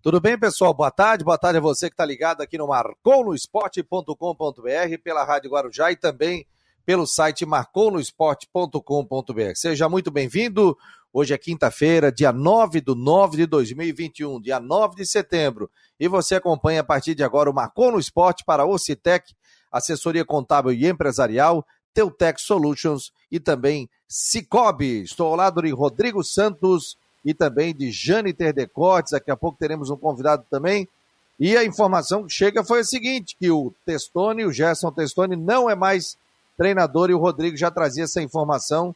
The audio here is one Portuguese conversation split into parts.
Tudo bem, pessoal? Boa tarde. Boa tarde a você que está ligado aqui no marconosport.com.br, pela Rádio Guarujá e também pelo site marconosport.com.br. Seja muito bem-vindo. Hoje é quinta-feira, dia 9 de 9 de 2021, dia 9 de setembro. E você acompanha a partir de agora o Marcou no Esporte para Ocitec, assessoria contábil e empresarial, Teutec Solutions e também Cicobi. Estou ao lado de Rodrigo Santos e também de Jane Terdecotes. Daqui a pouco teremos um convidado também. E a informação que chega foi a seguinte: que o Testoni, o Gerson Testoni, não é mais treinador e o Rodrigo já trazia essa informação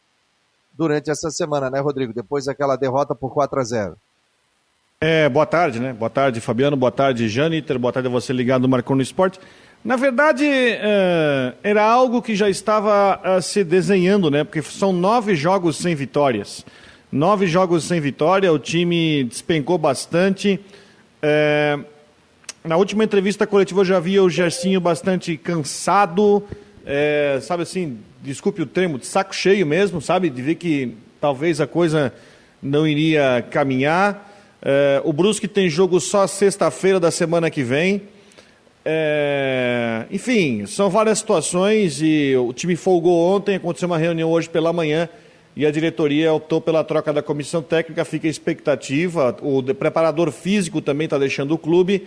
durante essa semana, né, Rodrigo? Depois daquela derrota por 4 a 0 é, boa tarde, né? Boa tarde, Fabiano. Boa tarde, Janiter. Boa tarde a você ligado no Marcou no Esporte. Na verdade, é, era algo que já estava é, se desenhando, né? Porque são nove jogos sem vitórias. Nove jogos sem vitória, o time despencou bastante. É, na última entrevista coletiva eu já via o Gersinho bastante cansado, é, sabe assim, desculpe o termo, de saco cheio mesmo, sabe? De ver que talvez a coisa não iria caminhar. É, o Brusque tem jogo só sexta-feira da semana que vem. É, enfim, são várias situações e o time folgou ontem, aconteceu uma reunião hoje pela manhã e a diretoria optou pela troca da comissão técnica, fica a expectativa. O preparador físico também está deixando o clube.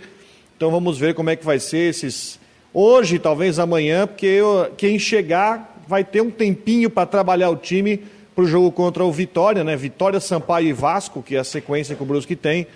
Então vamos ver como é que vai ser esses. Hoje, talvez amanhã, porque quem chegar vai ter um tempinho para trabalhar o time para o jogo contra o Vitória, né? Vitória, Sampaio e Vasco, que é a sequência que o Brusque tem.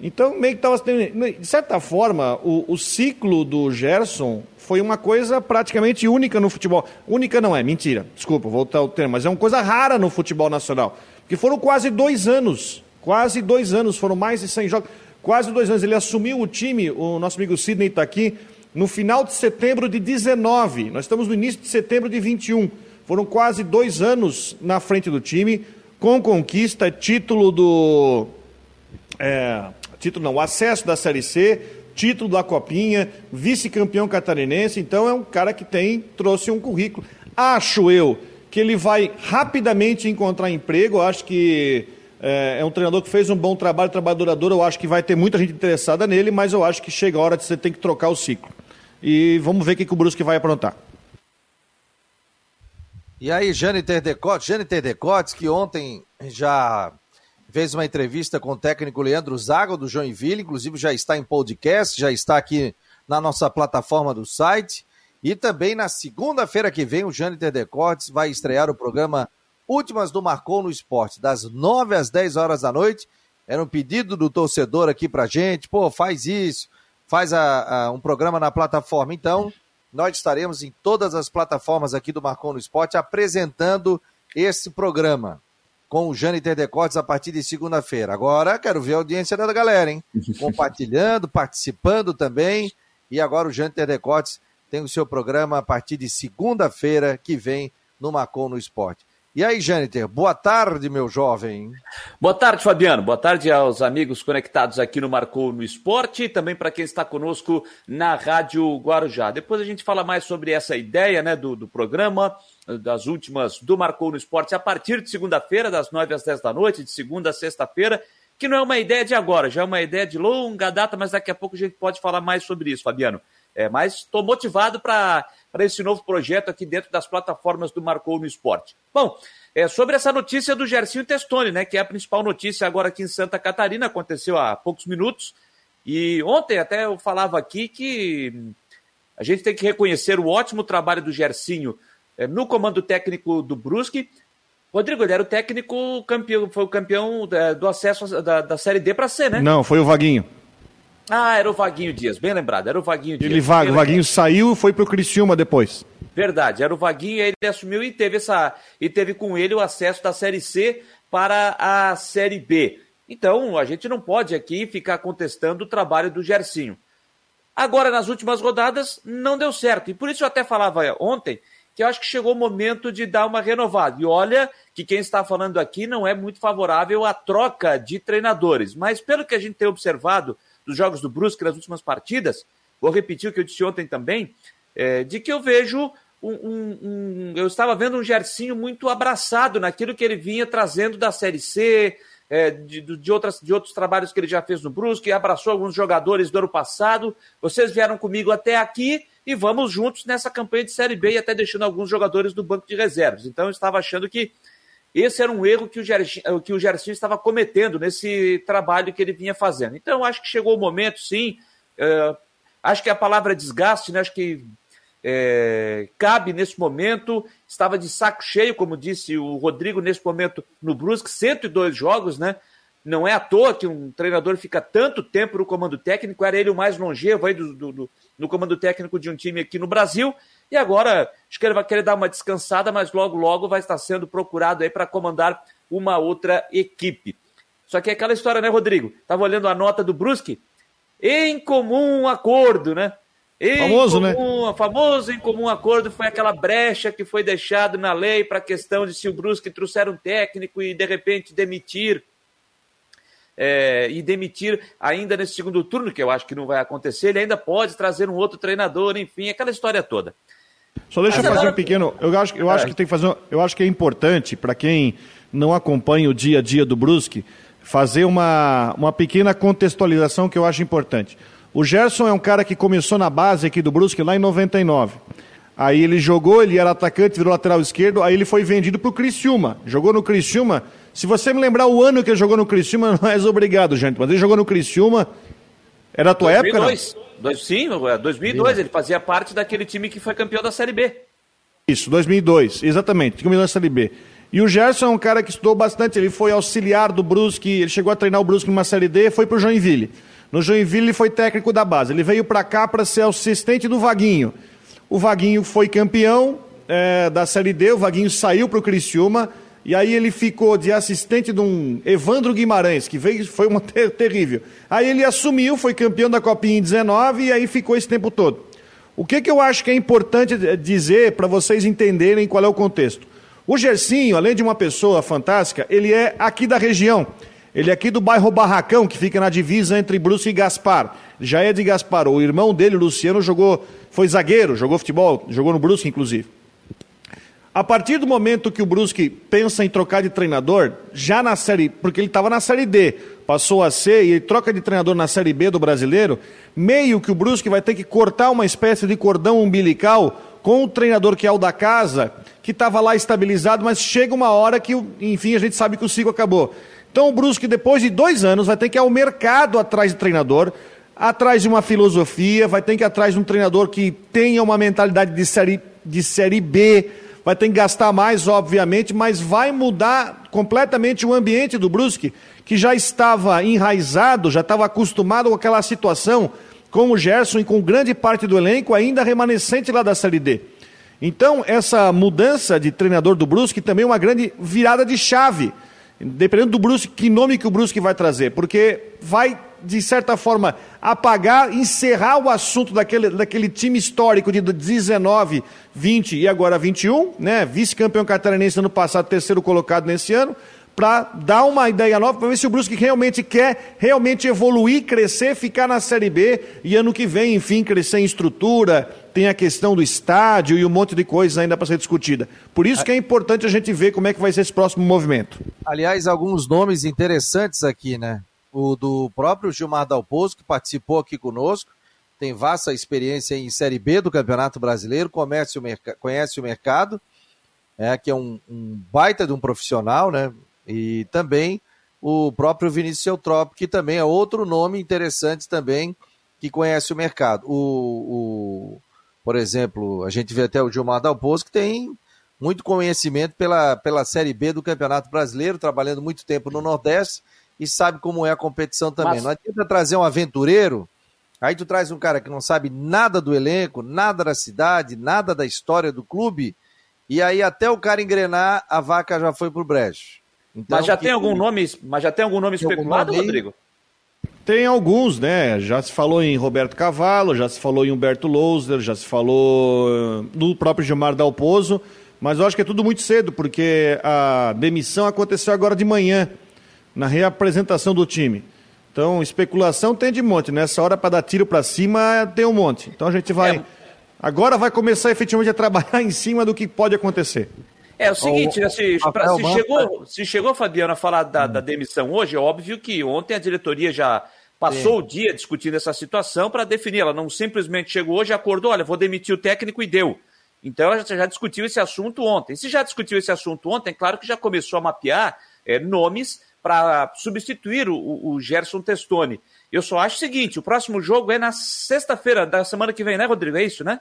Então, meio que estava. De certa forma, o, o ciclo do Gerson foi uma coisa praticamente única no futebol. Única não é, mentira, desculpa, voltar ao termo, mas é uma coisa rara no futebol nacional. Porque foram quase dois anos, quase dois anos, foram mais de 100 jogos, quase dois anos. Ele assumiu o time, o nosso amigo Sidney está aqui, no final de setembro de 19. Nós estamos no início de setembro de 21. Foram quase dois anos na frente do time, com conquista, título do. É, título não, acesso da Série C, título da Copinha, vice-campeão catarinense, então é um cara que tem, trouxe um currículo. Acho eu que ele vai rapidamente encontrar emprego, acho que é, é, um treinador que fez um bom trabalho, trabalho duradouro, eu acho que vai ter muita gente interessada nele, mas eu acho que chega a hora de você ter que trocar o ciclo. E vamos ver o que, que o Brusque vai aprontar. E aí, Jâniter Decotes, Jâniter Decotes, que ontem já fez uma entrevista com o técnico Leandro Zago do Joinville, inclusive já está em podcast, já está aqui na nossa plataforma do site. E também na segunda-feira que vem, o Jâniter Decortes vai estrear o programa Últimas do Marcou no Esporte, das 9 às 10 horas da noite. Era um pedido do torcedor aqui pra gente, pô, faz isso, faz a, a, um programa na plataforma. Então, nós estaremos em todas as plataformas aqui do Marcou no Esporte apresentando esse programa com o Jâniter Decortes a partir de segunda-feira. Agora quero ver a audiência da galera, hein? Compartilhando, participando também. E agora o Jâniter Decortes tem o seu programa a partir de segunda-feira que vem no Macon no Esporte. E aí, Jâniter, boa tarde, meu jovem. Boa tarde, Fabiano. Boa tarde aos amigos conectados aqui no Marcou no Esporte e também para quem está conosco na Rádio Guarujá. Depois a gente fala mais sobre essa ideia né, do, do programa, das últimas do Marcou no Esporte, a partir de segunda-feira, das nove às dez da noite, de segunda a sexta-feira, que não é uma ideia de agora, já é uma ideia de longa data, mas daqui a pouco a gente pode falar mais sobre isso, Fabiano. É, mas estou motivado para esse novo projeto aqui dentro das plataformas do Marcou no Esporte. Bom, é, sobre essa notícia do Gercinho Testoni, né, que é a principal notícia agora aqui em Santa Catarina, aconteceu há poucos minutos. E ontem até eu falava aqui que a gente tem que reconhecer o ótimo trabalho do Gercinho é, no comando técnico do Brusque. Rodrigo, ele era o técnico campeão, foi o campeão da, do acesso da, da Série D para C, né? Não, foi o Vaguinho. Ah, era o Vaguinho Dias, bem lembrado, era o Vaguinho Dias. Ele vaga, o Vaguinho saiu e foi pro Criciúma depois. Verdade, era o Vaguinho, aí ele assumiu e teve essa e teve com ele o acesso da Série C para a Série B. Então, a gente não pode aqui ficar contestando o trabalho do Gercinho. Agora, nas últimas rodadas, não deu certo. E por isso eu até falava ontem que eu acho que chegou o momento de dar uma renovada. E olha que quem está falando aqui não é muito favorável à troca de treinadores. Mas pelo que a gente tem observado dos jogos do Brusque nas últimas partidas, vou repetir o que eu disse ontem também, é, de que eu vejo um, um, um, eu estava vendo um Gercinho muito abraçado naquilo que ele vinha trazendo da Série C, é, de, de, outras, de outros trabalhos que ele já fez no Brusque, abraçou alguns jogadores do ano passado. Vocês vieram comigo até aqui e vamos juntos nessa campanha de Série B e até deixando alguns jogadores do banco de reservas. Então eu estava achando que esse era um erro que o, Gersinho, que o Gersinho estava cometendo nesse trabalho que ele vinha fazendo. Então acho que chegou o momento, sim. É, acho que a palavra desgaste, né? acho que é, cabe nesse momento. Estava de saco cheio, como disse o Rodrigo, nesse momento no Brusque, 102 jogos, né? Não é à toa que um treinador fica tanto tempo no comando técnico, era ele o mais longevo aí do, do, do, no comando técnico de um time aqui no Brasil. E agora, acho que ele vai querer dar uma descansada, mas logo, logo vai estar sendo procurado aí para comandar uma outra equipe. Só que é aquela história, né, Rodrigo? Estava olhando a nota do Brusque. Em comum acordo, né? Em famoso, né? comum, né? Famoso em comum acordo foi aquela brecha que foi deixada na lei para a questão de se o Brusque trouxer um técnico e de repente demitir é, e demitir ainda nesse segundo turno, que eu acho que não vai acontecer, ele ainda pode trazer um outro treinador, enfim, aquela história toda. Só deixa Mas eu fazer agora... um pequeno. Eu acho, eu é. acho que tem que fazer. Eu acho que é importante para quem não acompanha o dia a dia do Brusque fazer uma, uma pequena contextualização que eu acho importante. O Gerson é um cara que começou na base aqui do Brusque lá em 99. Aí ele jogou, ele era atacante, virou lateral esquerdo, aí ele foi vendido para o Criciúma. Jogou no Criciúma. Se você me lembrar o ano que ele jogou no Criciúma, não és obrigado, gente, mas ele jogou no Criciúma. Era a tua 2002. época, não? Dois, sim, 2002, ele fazia parte daquele time que foi campeão da Série B. Isso, 2002, exatamente, campeão da Série B. E o Gerson é um cara que estudou bastante, ele foi auxiliar do Brusque, ele chegou a treinar o Brusque numa Série D, foi para o Joinville. No Joinville ele foi técnico da base. Ele veio para cá para ser assistente do Vaguinho. O Vaguinho foi campeão é, da Série D, o Vaguinho saiu para o Criciúma, e aí ele ficou de assistente de um Evandro Guimarães, que veio, foi uma ter, terrível. Aí ele assumiu, foi campeão da Copinha em 19 e aí ficou esse tempo todo. O que, que eu acho que é importante dizer para vocês entenderem qual é o contexto? O Gersinho, além de uma pessoa fantástica, ele é aqui da região. Ele é aqui do bairro Barracão, que fica na divisa entre Brusque e Gaspar. Já é de Gaspar. O irmão dele, Luciano, jogou, foi zagueiro, jogou futebol, jogou no Brusque, inclusive. A partir do momento que o Brusque pensa em trocar de treinador, já na série, porque ele estava na série D, passou a C e ele troca de treinador na série B do brasileiro, meio que o Brusque vai ter que cortar uma espécie de cordão umbilical com o treinador que é o da casa, que estava lá estabilizado, mas chega uma hora que, enfim, a gente sabe que o ciclo acabou. Então o Brusque, depois de dois anos, vai ter que ir ao mercado atrás de treinador, atrás de uma filosofia, vai ter que ir atrás de um treinador que tenha uma mentalidade de série, de série B, vai ter que gastar mais, obviamente, mas vai mudar completamente o ambiente do Brusque, que já estava enraizado, já estava acostumado com aquela situação com o Gerson e com grande parte do elenco ainda remanescente lá da Série D. Então, essa mudança de treinador do Brusque também é uma grande virada de chave Dependendo do Brusque, que nome que o Brusque vai trazer, porque vai, de certa forma, apagar, encerrar o assunto daquele, daquele time histórico de 19, 20 e agora 21, né? Vice-campeão catarinense ano passado, terceiro colocado nesse ano, para dar uma ideia nova, para ver se o Brusque realmente quer realmente evoluir, crescer, ficar na Série B e ano que vem, enfim, crescer em estrutura, tem a questão do estádio e um monte de coisas ainda para ser discutida. Por isso que é importante a gente ver como é que vai ser esse próximo movimento. Aliás, alguns nomes interessantes aqui, né? O do próprio Gilmar Dalpozo, que participou aqui conosco, tem vasta experiência em Série B do Campeonato Brasileiro, conhece o, conhece o mercado, é, que é um, um baita de um profissional, né? E também o próprio Vinícius Eutrópio, que também é outro nome interessante também, que conhece o mercado. O, o, por exemplo, a gente vê até o Gilmar Dalpozo, que tem muito conhecimento pela, pela Série B do Campeonato Brasileiro, trabalhando muito tempo no Nordeste e sabe como é a competição também. Mas... Não adianta trazer um aventureiro, aí tu traz um cara que não sabe nada do elenco, nada da cidade, nada da história do clube, e aí até o cara engrenar, a vaca já foi pro brejo. Então, mas já tem algum nome, mas já tem algum nome especulado, algum Rodrigo? Tem alguns, né? Já se falou em Roberto Cavalo, já se falou em Humberto Louser, já se falou eh, no próprio Gilmar Dalpozo, mas eu acho que é tudo muito cedo, porque a demissão aconteceu agora de manhã, na reapresentação do time. Então, especulação tem de monte. Nessa hora, para dar tiro para cima, tem um monte. Então, a gente vai. É... Agora vai começar efetivamente a trabalhar em cima do que pode acontecer. É o seguinte, o, se, pra, se, chegou, se chegou, Fabiano, a falar da, hum. da, demissão hoje, é óbvio que ontem a diretoria já passou Sim. o dia discutindo essa situação para definir. Ela não simplesmente chegou hoje e acordou, olha, vou demitir o técnico e deu. Então ela já discutiu esse assunto ontem. Se já discutiu esse assunto ontem, claro que já começou a mapear é, nomes para substituir o, o, Gerson Testoni. Eu só acho o seguinte: o próximo jogo é na sexta-feira da semana que vem, né, Rodrigo? É isso, né?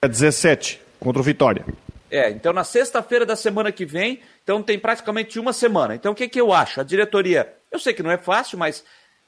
É 17, contra o Vitória. É, então na sexta-feira da semana que vem, então tem praticamente uma semana. Então o que, que eu acho? A diretoria, eu sei que não é fácil, mas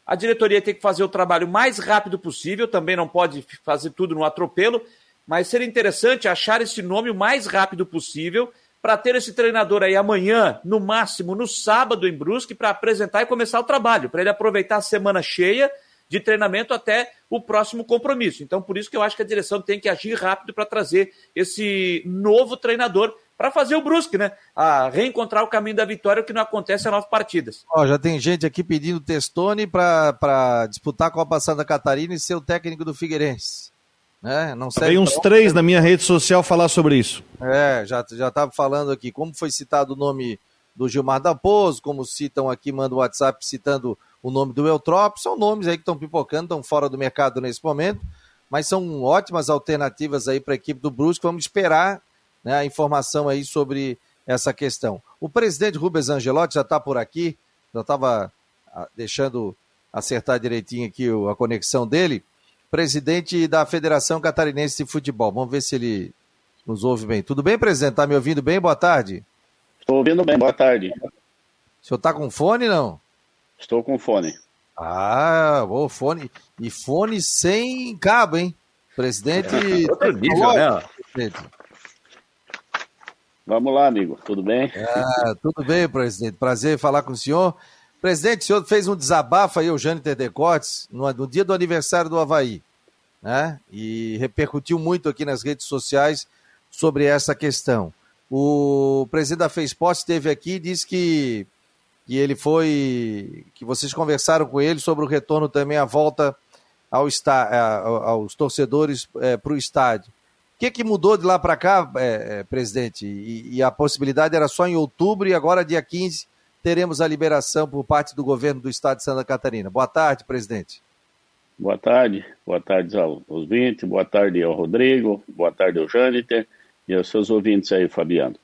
a diretoria tem que fazer o trabalho mais rápido possível, também não pode fazer tudo no atropelo mas seria interessante achar esse nome o mais rápido possível para ter esse treinador aí amanhã, no máximo no sábado em Brusque, para apresentar e começar o trabalho, para ele aproveitar a semana cheia de treinamento até o próximo compromisso. Então, por isso que eu acho que a direção tem que agir rápido para trazer esse novo treinador para fazer o Brusque, né? A reencontrar o caminho da vitória, o que não acontece há nove partidas. Ó, já tem gente aqui pedindo Testone para disputar a Copa Santa Catarina e ser o técnico do Figueirense. Né? Não sei. Tem uns três na minha rede social falar sobre isso. É, já já estava falando aqui, como foi citado o nome do Gilmar Dalpozo, como citam aqui, manda o WhatsApp citando o nome do Eutrop, são nomes aí que estão pipocando, estão fora do mercado nesse momento, mas são ótimas alternativas aí para a equipe do Brusque, vamos esperar né, a informação aí sobre essa questão. O presidente Rubens Angelotti já está por aqui, já estava ah, deixando acertar direitinho aqui a conexão dele, presidente da Federação Catarinense de Futebol. Vamos ver se ele nos ouve bem. Tudo bem, presidente? Está me ouvindo bem? Boa tarde. Estou ouvindo bem, boa tarde. O senhor está com fone, não? Estou com fone. Ah, o fone. E fone sem cabo, hein? Presidente. É, outro nível, né? Presidente. Vamos lá, amigo. Tudo bem? Ah, tudo bem, presidente. Prazer falar com o senhor. Presidente, o senhor fez um desabafo aí, o Jâniter Decotes, no, no dia do aniversário do Havaí, né? E repercutiu muito aqui nas redes sociais sobre essa questão. O presidente da FESPORT esteve aqui e disse que, que ele foi. que vocês conversaram com ele sobre o retorno também, a volta ao está, aos torcedores é, para o estádio. O que, que mudou de lá para cá, é, é, presidente? E, e, a possibilidade era só em outubro e agora, dia 15, teremos a liberação por parte do governo do estado de Santa Catarina. Boa tarde, presidente. Boa tarde, boa tarde aos ouvintes, boa tarde ao Rodrigo, boa tarde ao Jâniter e aos seus ouvintes aí, Fabiano.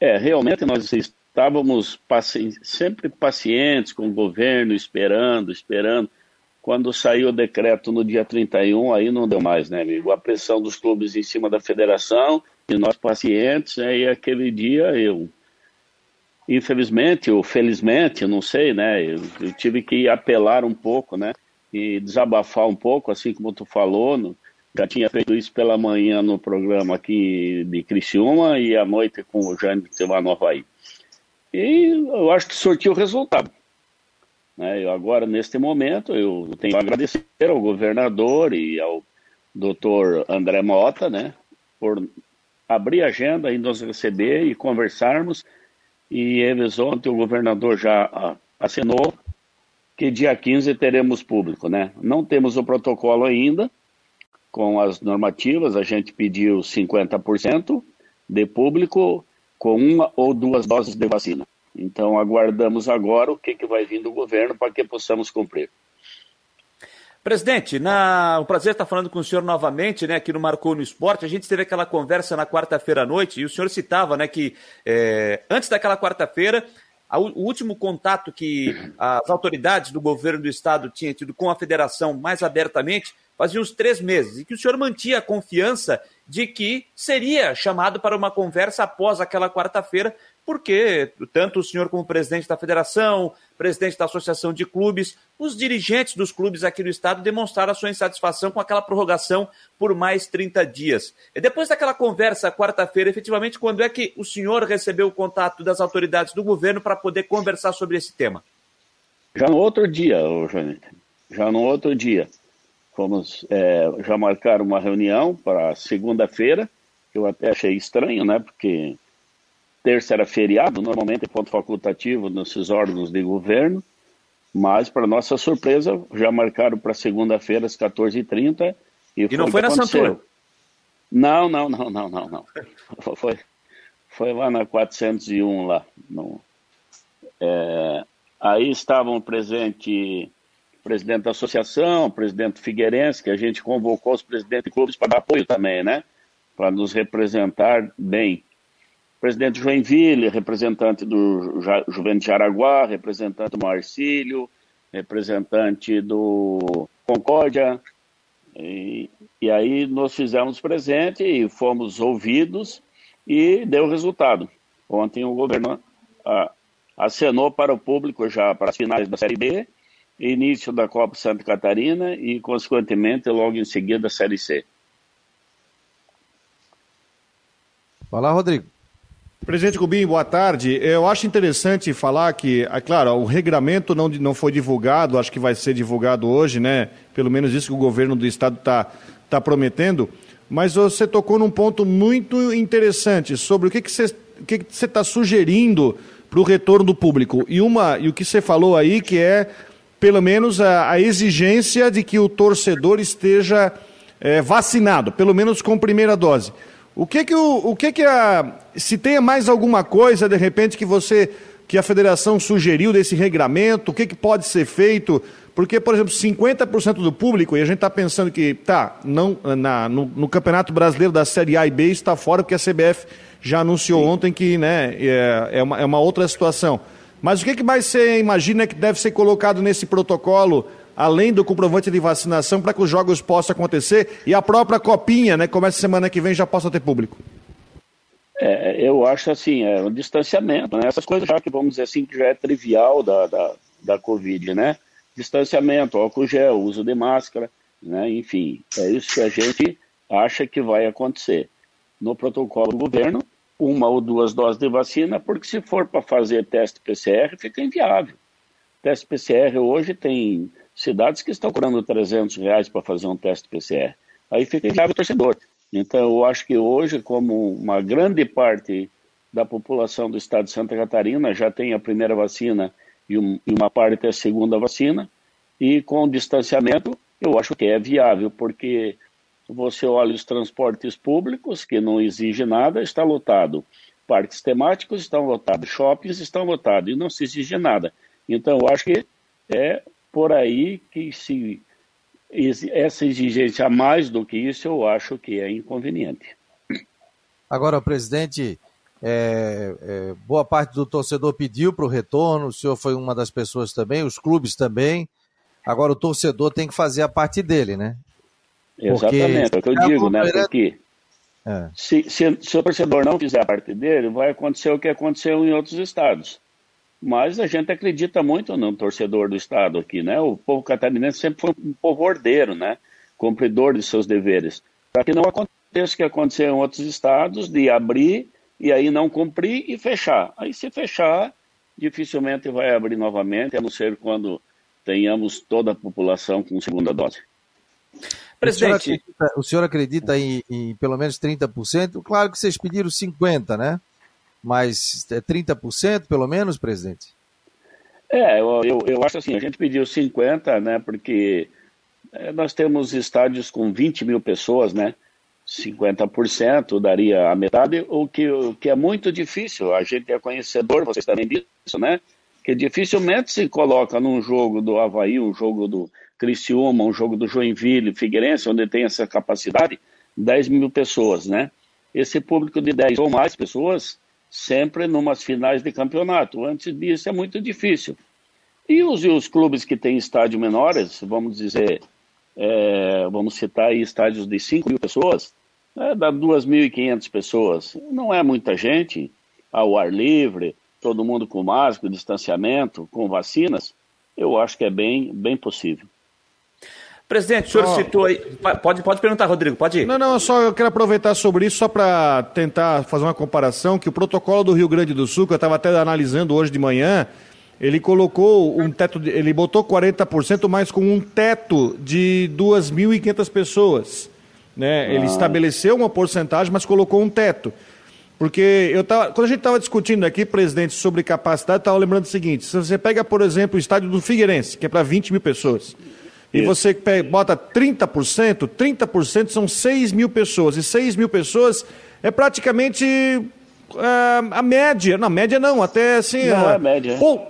É, realmente nós estávamos paci sempre pacientes com o governo, esperando, esperando. Quando saiu o decreto no dia 31, aí não deu mais, né, amigo? A pressão dos clubes em cima da federação e nós pacientes, né, aquele dia eu infelizmente ou felizmente, eu não sei, né? Eu, eu, tive que apelar um pouco, né? E desabafar um pouco, assim como tu falou. No, já tinha feito isso pela manhã no programa aqui de Criciúma e à noite com o Jânio lá no Havaí. E eu acho que sortiu o resultado. Né? Eu agora, neste momento, eu tenho a agradecer ao governador e ao doutor André Mota, né? Por abrir a agenda e nos receber e conversarmos e eles ontem o governador já ah, assinou que dia 15 teremos público, né? Não temos o protocolo ainda com as normativas, a gente pediu 50% de público com uma ou duas doses de vacina. Então aguardamos agora o que, que vai vir do governo para que possamos cumprir. Presidente, na... o prazer estar falando com o senhor novamente, né, aqui no Marcou no Esporte. A gente teve aquela conversa na quarta-feira à noite e o senhor citava, né, que é, antes daquela quarta-feira, o último contato que as autoridades do governo do estado tinham tido com a federação mais abertamente fazia uns três meses e que o senhor mantinha a confiança de que seria chamado para uma conversa após aquela quarta-feira porque tanto o senhor como presidente da federação, presidente da associação de clubes, os dirigentes dos clubes aqui no estado demonstraram a sua insatisfação com aquela prorrogação por mais 30 dias. E depois daquela conversa quarta-feira, efetivamente, quando é que o senhor recebeu o contato das autoridades do governo para poder conversar sobre esse tema? Já no outro dia, Janete, já no outro dia. Fomos é, já marcar uma reunião para segunda-feira, que eu até achei estranho, né? Porque terça era feriado, normalmente é ponto facultativo nesses órgãos de governo, mas, para nossa surpresa, já marcaram para segunda-feira às 14h30. E, e não foi na Santura? Não, não, não, não, não, não. Foi, Foi lá na 401 lá. No, é, aí estavam presentes o presidente da associação, o presidente Figueirense, que a gente convocou os presidentes de clubes para dar apoio também, né? Para nos representar bem. Presidente Joinville, representante do Ju Juventus de Araguá, representante do Marcílio, representante do Concórdia, e, e aí nós fizemos presente e fomos ouvidos e deu resultado. Ontem o governo ah, acenou para o público já para as finais da Série B, início da Copa Santa Catarina e, consequentemente, logo em seguida a Série C. Fala, Rodrigo. Presidente Cubim, boa tarde. Eu acho interessante falar que, é claro, o regramento não, não foi divulgado, acho que vai ser divulgado hoje, né? Pelo menos isso que o governo do estado está tá prometendo. Mas você tocou num ponto muito interessante sobre o que, que você que está sugerindo para o retorno do público. E, uma, e o que você falou aí, que é, pelo menos, a, a exigência de que o torcedor esteja é, vacinado, pelo menos com primeira dose. O que que o, o que que a se tem mais alguma coisa de repente que você que a federação sugeriu desse regramento, o que que pode ser feito? Porque, por exemplo, 50% do público, e a gente está pensando que, tá, não, na, no, no, Campeonato Brasileiro da Série A e B está fora, porque a CBF já anunciou Sim. ontem que né, é, é, uma, é uma outra situação. Mas o que, que mais você imagina que deve ser colocado nesse protocolo além do comprovante de vacinação, para que os jogos possam acontecer e a própria copinha, né, começa semana que vem, já possa ter público? É, eu acho assim, é um distanciamento, né? Essas coisas já que vamos dizer assim, que já é trivial da, da, da Covid, né? Distanciamento, álcool gel, uso de máscara, né? Enfim, é isso que a gente acha que vai acontecer. No protocolo do governo, uma ou duas doses de vacina, porque se for para fazer teste PCR, fica inviável. Teste PCR hoje tem cidades que estão cobrando 300 reais para fazer um teste PCR. Aí fica inviável o torcedor. Então, eu acho que hoje, como uma grande parte da população do estado de Santa Catarina já tem a primeira vacina e, um, e uma parte a segunda vacina, e com o distanciamento, eu acho que é viável, porque você olha os transportes públicos, que não exige nada, está lotado. Parques temáticos estão lotados, shoppings estão lotados, e não se exige nada. Então, eu acho que é por aí que se essa exigência mais do que isso, eu acho que é inconveniente. Agora, presidente, é, é, boa parte do torcedor pediu para o retorno, o senhor foi uma das pessoas também, os clubes também. Agora, o torcedor tem que fazer a parte dele, né? Exatamente, é o que eu digo, né? Porque é. se, se, se o torcedor não fizer a parte dele, vai acontecer o que aconteceu em outros estados mas a gente acredita muito no torcedor do Estado aqui, né? O povo catarinense sempre foi um povo ordeiro, né? Cumpridor de seus deveres. Para que não aconteça o que aconteceu em outros estados, de abrir e aí não cumprir e fechar. Aí se fechar, dificilmente vai abrir novamente, a não ser quando tenhamos toda a população com segunda dose. Presidente. O senhor acredita, o senhor acredita em, em pelo menos 30%? Claro que vocês pediram 50%, né? Mas é 30% pelo menos, presidente? É, eu, eu, eu, acho assim, a gente pediu 50, né, porque é, nós temos estádios com 20 mil pessoas, né, 50% daria a metade, o que, o que é muito difícil, a gente é conhecedor, vocês também disso, né, que dificilmente se coloca num jogo do Havaí, um jogo do Criciúma, um jogo do Joinville, Figueirense, onde tem essa capacidade, 10 mil pessoas, né, esse público de 10 ou mais pessoas sempre numas finais de campeonato. Antes disso é muito difícil. E os, os clubes que têm estádio menores, vamos dizer, é, vamos citar aí estádios de 5 mil pessoas, é, dá 2.500 pessoas. Não é muita gente, ao ar livre, todo mundo com máscara, distanciamento, com vacinas. Eu acho que é bem, bem possível. Presidente, o senhor oh. citou aí. Pode, pode perguntar, Rodrigo, pode ir. Não, não, só eu quero aproveitar sobre isso só para tentar fazer uma comparação, que o protocolo do Rio Grande do Sul, que eu estava até analisando hoje de manhã, ele colocou um teto, de, ele botou 40%, mas com um teto de 2.500 pessoas. Né? Ah. Ele estabeleceu uma porcentagem, mas colocou um teto. Porque eu tava, quando a gente estava discutindo aqui, presidente, sobre capacidade, estava lembrando o seguinte: se você pega, por exemplo, o estádio do Figueirense, que é para 20 mil pessoas e você bota 30%, 30% são 6 mil pessoas. E 6 mil pessoas é praticamente uh, a média, na média não, até assim. Não uh, é média. Pou,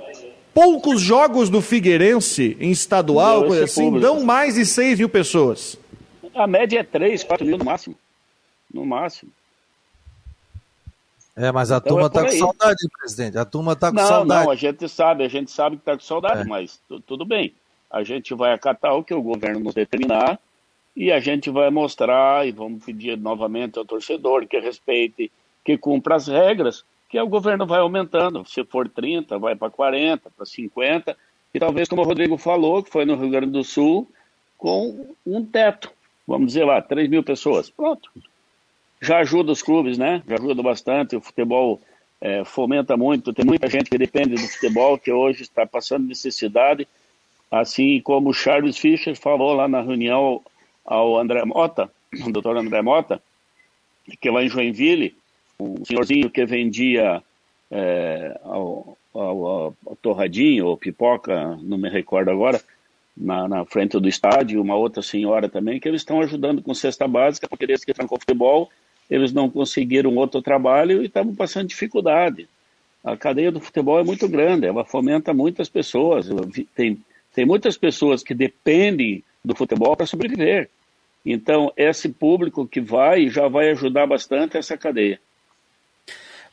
poucos jogos do Figueirense em estadual, coisa assim, público. dão mais de 6 mil pessoas. A média é 3, 4 mil no máximo. No máximo. É, mas a então turma está é com saudade, presidente. A turma está com não, saudade. Não, a gente sabe, a gente sabe que está com saudade, é. mas tudo bem. A gente vai acatar o que o governo nos determinar e a gente vai mostrar e vamos pedir novamente ao torcedor que respeite, que cumpra as regras, que o governo vai aumentando. Se for 30, vai para 40, para 50, e talvez, como o Rodrigo falou, que foi no Rio Grande do Sul, com um teto, vamos dizer lá, 3 mil pessoas. Pronto. Já ajuda os clubes, né? Já ajuda bastante. O futebol é, fomenta muito. Tem muita gente que depende do futebol, que hoje está passando necessidade. Assim como Charles Fischer falou lá na reunião ao André Mota, o doutor André Mota, que lá em Joinville, um senhorzinho que vendia é, ao, ao, ao, torradinho ou pipoca, não me recordo agora, na, na, frente do estádio, uma outra senhora também, que eles estão ajudando com cesta básica, porque desde que trancou futebol, eles não conseguiram outro trabalho e estavam passando dificuldade. A cadeia do futebol é muito grande, ela fomenta muitas pessoas. Tem, tem muitas pessoas que dependem do futebol para sobreviver. Então, esse público que vai já vai ajudar bastante essa cadeia.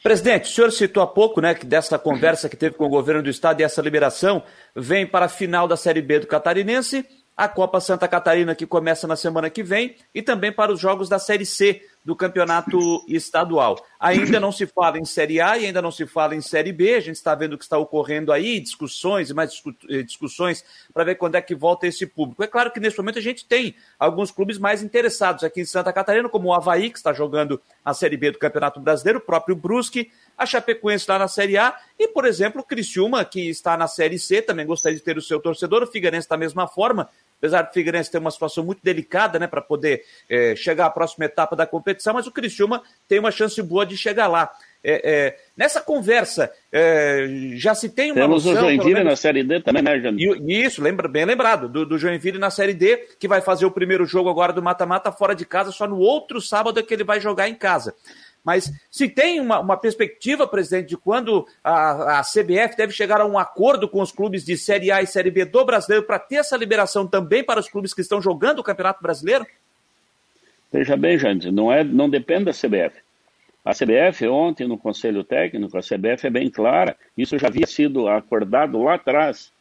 Presidente, o senhor citou há pouco, né, que dessa conversa que teve com o governo do estado e essa liberação vem para a final da Série B do Catarinense, a Copa Santa Catarina que começa na semana que vem e também para os jogos da Série C do campeonato estadual. Ainda não se fala em Série A e ainda não se fala em Série B. A gente está vendo o que está ocorrendo aí, discussões e mais eh, discussões para ver quando é que volta esse público. É claro que nesse momento a gente tem alguns clubes mais interessados aqui em Santa Catarina, como o Havaí, que está jogando a Série B do Campeonato Brasileiro, o próprio Brusque, a Chapecoense está na Série A e, por exemplo, o Criciúma, que está na Série C, também gostaria de ter o seu torcedor, o Figueirense da mesma forma, apesar do Figueirense ter uma situação muito delicada, né, para poder é, chegar à próxima etapa da competição, mas o Criciúma tem uma chance boa de chegar lá. É, é, nessa conversa, é, já se tem uma Temos noção, o Joinville menos... na Série D também, né, Janine? Isso, lembra, bem lembrado, do, do Joinville na Série D, que vai fazer o primeiro jogo agora do mata-mata fora de casa, só no outro sábado é que ele vai jogar em casa. Mas se tem uma, uma perspectiva, presidente, de quando a, a, CBF deve chegar a um acordo com os clubes de Série A e Série B do brasileiro para ter essa liberação também para os clubes que estão jogando o Campeonato Brasileiro? Veja bem, gente, não, é, não depende da CBF. A CBF, ontem, no Conselho Técnico, a CBF é bem clara, isso já havia sido acordado lá atrás,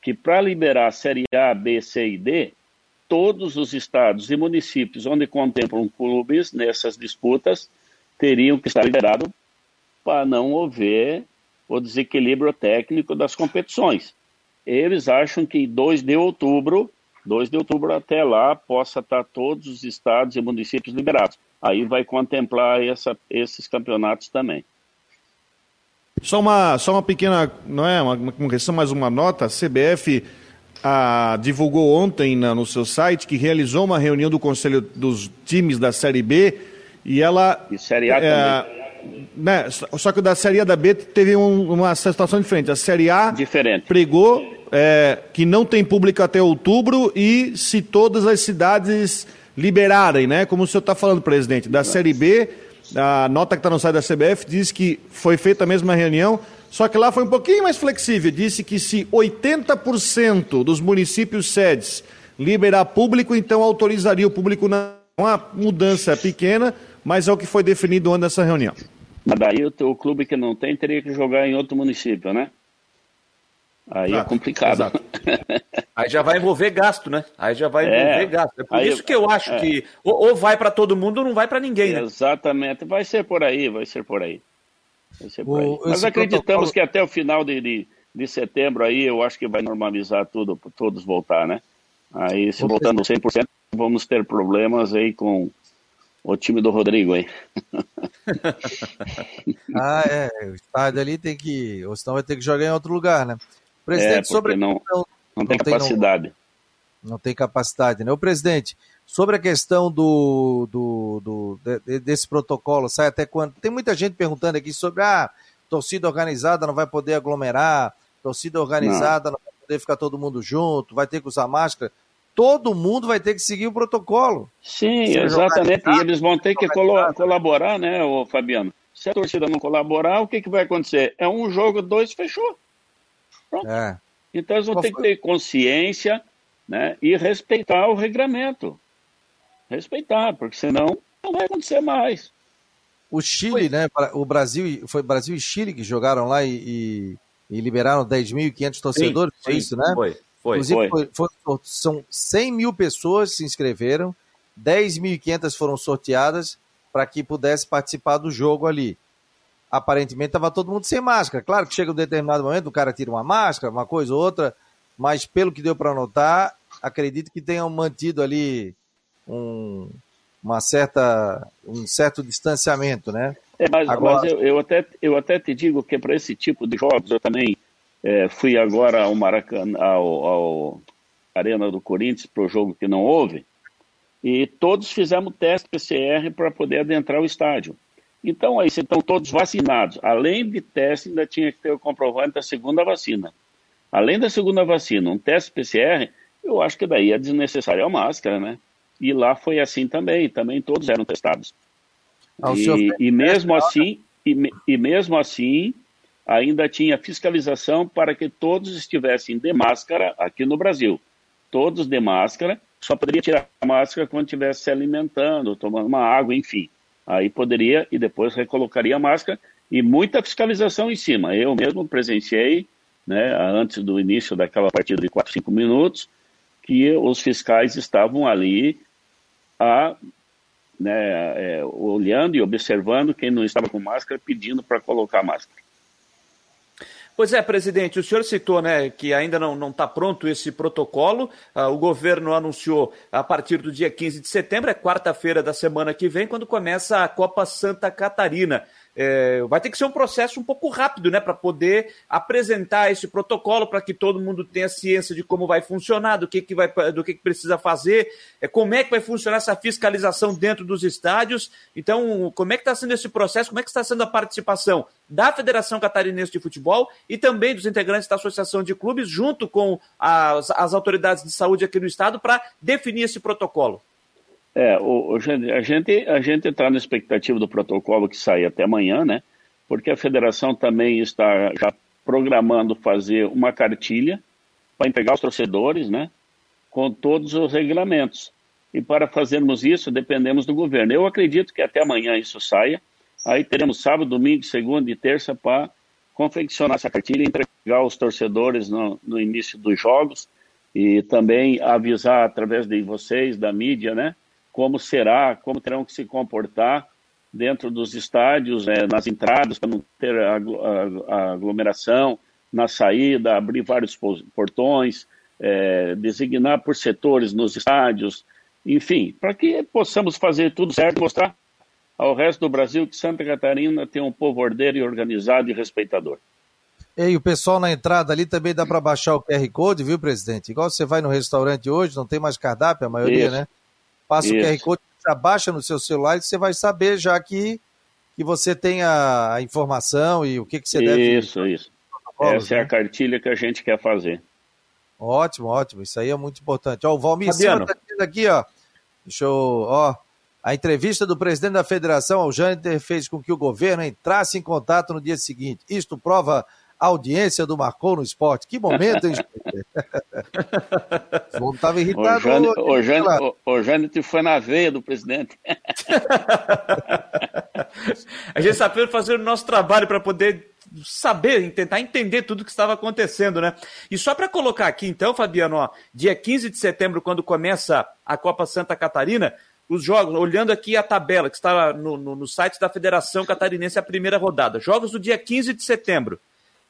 que para liberar a Série A, B, C e D, todos os estados e municípios onde contemplam clubes nessas disputas teriam que estar liberados para não haver o desequilíbrio técnico das competições. Eles acham que 2 de outubro, 2 de outubro até lá, possa estar todos os estados e municípios liberados. Aí vai contemplar essa, esses campeonatos também. Só uma, só uma pequena, não é uma, uma questão, mais uma nota. A CBF ah, divulgou ontem na, no seu site que realizou uma reunião do Conselho dos times da Série B e ela. E Série A é, também. Né, só que da Série A da B teve um, uma situação diferente. A Série A diferente. pregou é, que não tem público até outubro e se todas as cidades liberarem, né? Como o senhor está falando, presidente. Da Série B, a nota que está no site da CBF diz que foi feita a mesma reunião, só que lá foi um pouquinho mais flexível. Disse que se 80% dos municípios sedes liberar público, então autorizaria o público na uma mudança pequena, mas é o que foi definido antes dessa reunião. Mas daí o, o clube que não tem teria que jogar em outro município, né? Aí é exato, é complicado. Exato. Aí já vai envolver gasto, né? Aí já vai envolver é, gasto. É por aí, isso que eu acho é. que ou, ou, vai para todo mundo ou não vai para ninguém, né? Exatamente. Vai ser por aí, vai ser por aí. Vai ser por aí. Mas acreditamos protocolo... que até o final de, de, de, setembro aí eu acho que vai normalizar tudo, todos voltar, né? Aí se voltando 100%, vamos ter problemas aí com o time do Rodrigo aí. ah, é. O estádio ali tem que. Ou senão vai ter que jogar em outro lugar, né? Presidente, é, sobre. Não, não, não tem capacidade. Não, não, tem capacidade, né? O presidente, sobre a questão do, do, do de, desse protocolo, sai até quando? Tem muita gente perguntando aqui sobre a ah, torcida organizada não vai poder aglomerar, torcida organizada não. não vai poder ficar todo mundo junto, vai ter que usar máscara todo mundo vai ter que seguir o protocolo. Sim, exatamente. E eles vão ter que colaborar, né, o Fabiano? Se a torcida não colaborar, o que, que vai acontecer? É um jogo, dois, fechou. Pronto. É. Então eles vão ter que ter consciência né, e respeitar o regramento. Respeitar, porque senão não vai acontecer mais. O Chile, né? O Brasil, foi Brasil e Chile que jogaram lá e, e, e liberaram 10.500 torcedores, sim, foi isso, né? Foi, foi. Inclusive, foi. Foi, foi, são 100 mil pessoas que se inscreveram, 10.500 foram sorteadas para que pudesse participar do jogo ali. Aparentemente estava todo mundo sem máscara. Claro que chega um determinado momento, o cara tira uma máscara, uma coisa ou outra, mas pelo que deu para notar, acredito que tenham mantido ali um, uma certa, um certo distanciamento, né? É, mas, agora... mas eu, eu, até, eu até te digo que para esse tipo de jogos, eu também é, fui agora ao Maracanã, ao, ao Arena do Corinthians, para o jogo que não houve, e todos fizemos teste PCR para poder adentrar o estádio. Então, aí, estão todos vacinados. Além de teste, ainda tinha que ter o comprovante da segunda vacina. Além da segunda vacina, um teste PCR, eu acho que daí é desnecessário a máscara, né? E lá foi assim também, também todos eram testados. Ah, e, e, mesmo assim, e, e mesmo assim, ainda tinha fiscalização para que todos estivessem de máscara aqui no Brasil. Todos de máscara, só poderia tirar a máscara quando estivesse se alimentando, tomando uma água, enfim. Aí poderia e depois recolocaria a máscara e muita fiscalização em cima. Eu mesmo presenciei, né, antes do início daquela partida de 4, 5 minutos, que os fiscais estavam ali a, né, é, olhando e observando quem não estava com máscara, pedindo para colocar máscara. Pois é, presidente, o senhor citou né, que ainda não está pronto esse protocolo. Ah, o governo anunciou a partir do dia 15 de setembro, é quarta-feira da semana que vem, quando começa a Copa Santa Catarina é, vai ter que ser um processo um pouco rápido, né, para poder apresentar esse protocolo para que todo mundo tenha ciência de como vai funcionar, do que, que vai, do que, que precisa fazer, é, como é que vai funcionar essa fiscalização dentro dos estádios. Então, como é que está sendo esse processo? Como é que está sendo a participação da Federação Catarinense de Futebol e também dos integrantes da Associação de Clubes, junto com as, as autoridades de saúde aqui no estado, para definir esse protocolo? É, o, o, a gente a gente está na expectativa do protocolo que sai até amanhã, né? Porque a federação também está já programando fazer uma cartilha para entregar aos torcedores, né? Com todos os regulamentos. E para fazermos isso, dependemos do governo. Eu acredito que até amanhã isso saia. Aí teremos sábado, domingo, segunda e terça para confeccionar essa cartilha e entregar aos torcedores no, no início dos jogos e também avisar através de vocês, da mídia, né? Como será, como terão que se comportar dentro dos estádios, é, nas entradas, para não ter aglomeração, na saída, abrir vários portões, é, designar por setores nos estádios, enfim, para que possamos fazer tudo certo e mostrar ao resto do Brasil que Santa Catarina tem um povo ordeiro e organizado e respeitador. E o pessoal na entrada ali também dá para baixar o QR Code, viu, presidente? Igual você vai no restaurante hoje, não tem mais cardápio, a maioria, Isso. né? Passa Isso. o QR Code, você abaixa no seu celular e você vai saber já que, que você tem a, informação e o que, que você isso, deve... Isso, isso. Essa né? é a né? cartilha que a gente quer fazer. Ótimo, ótimo. Isso aí é muito importante. Ó, o Valmir Silva está dizendo aqui, ó. Deixa eu... Ó, a entrevista do presidente da federação ao Jâniter fez com que o governo entrasse em contato no dia seguinte. Isto prova audiência do Marcou no Esporte. Que momento, hein, O estava irritado. O Jânio, o, Jânio foi na veia do presidente. a gente está fazendo o nosso trabalho para poder saber, tentar entender tudo o que estava acontecendo, né? E só para colocar aqui, então, Fabiano, ó, dia 15 de setembro, quando começa a Copa Santa Catarina, os jogos, olhando aqui a tabela que está no, no, no site da Federação Catarinense, a primeira rodada. Jogos do dia 15 de setembro.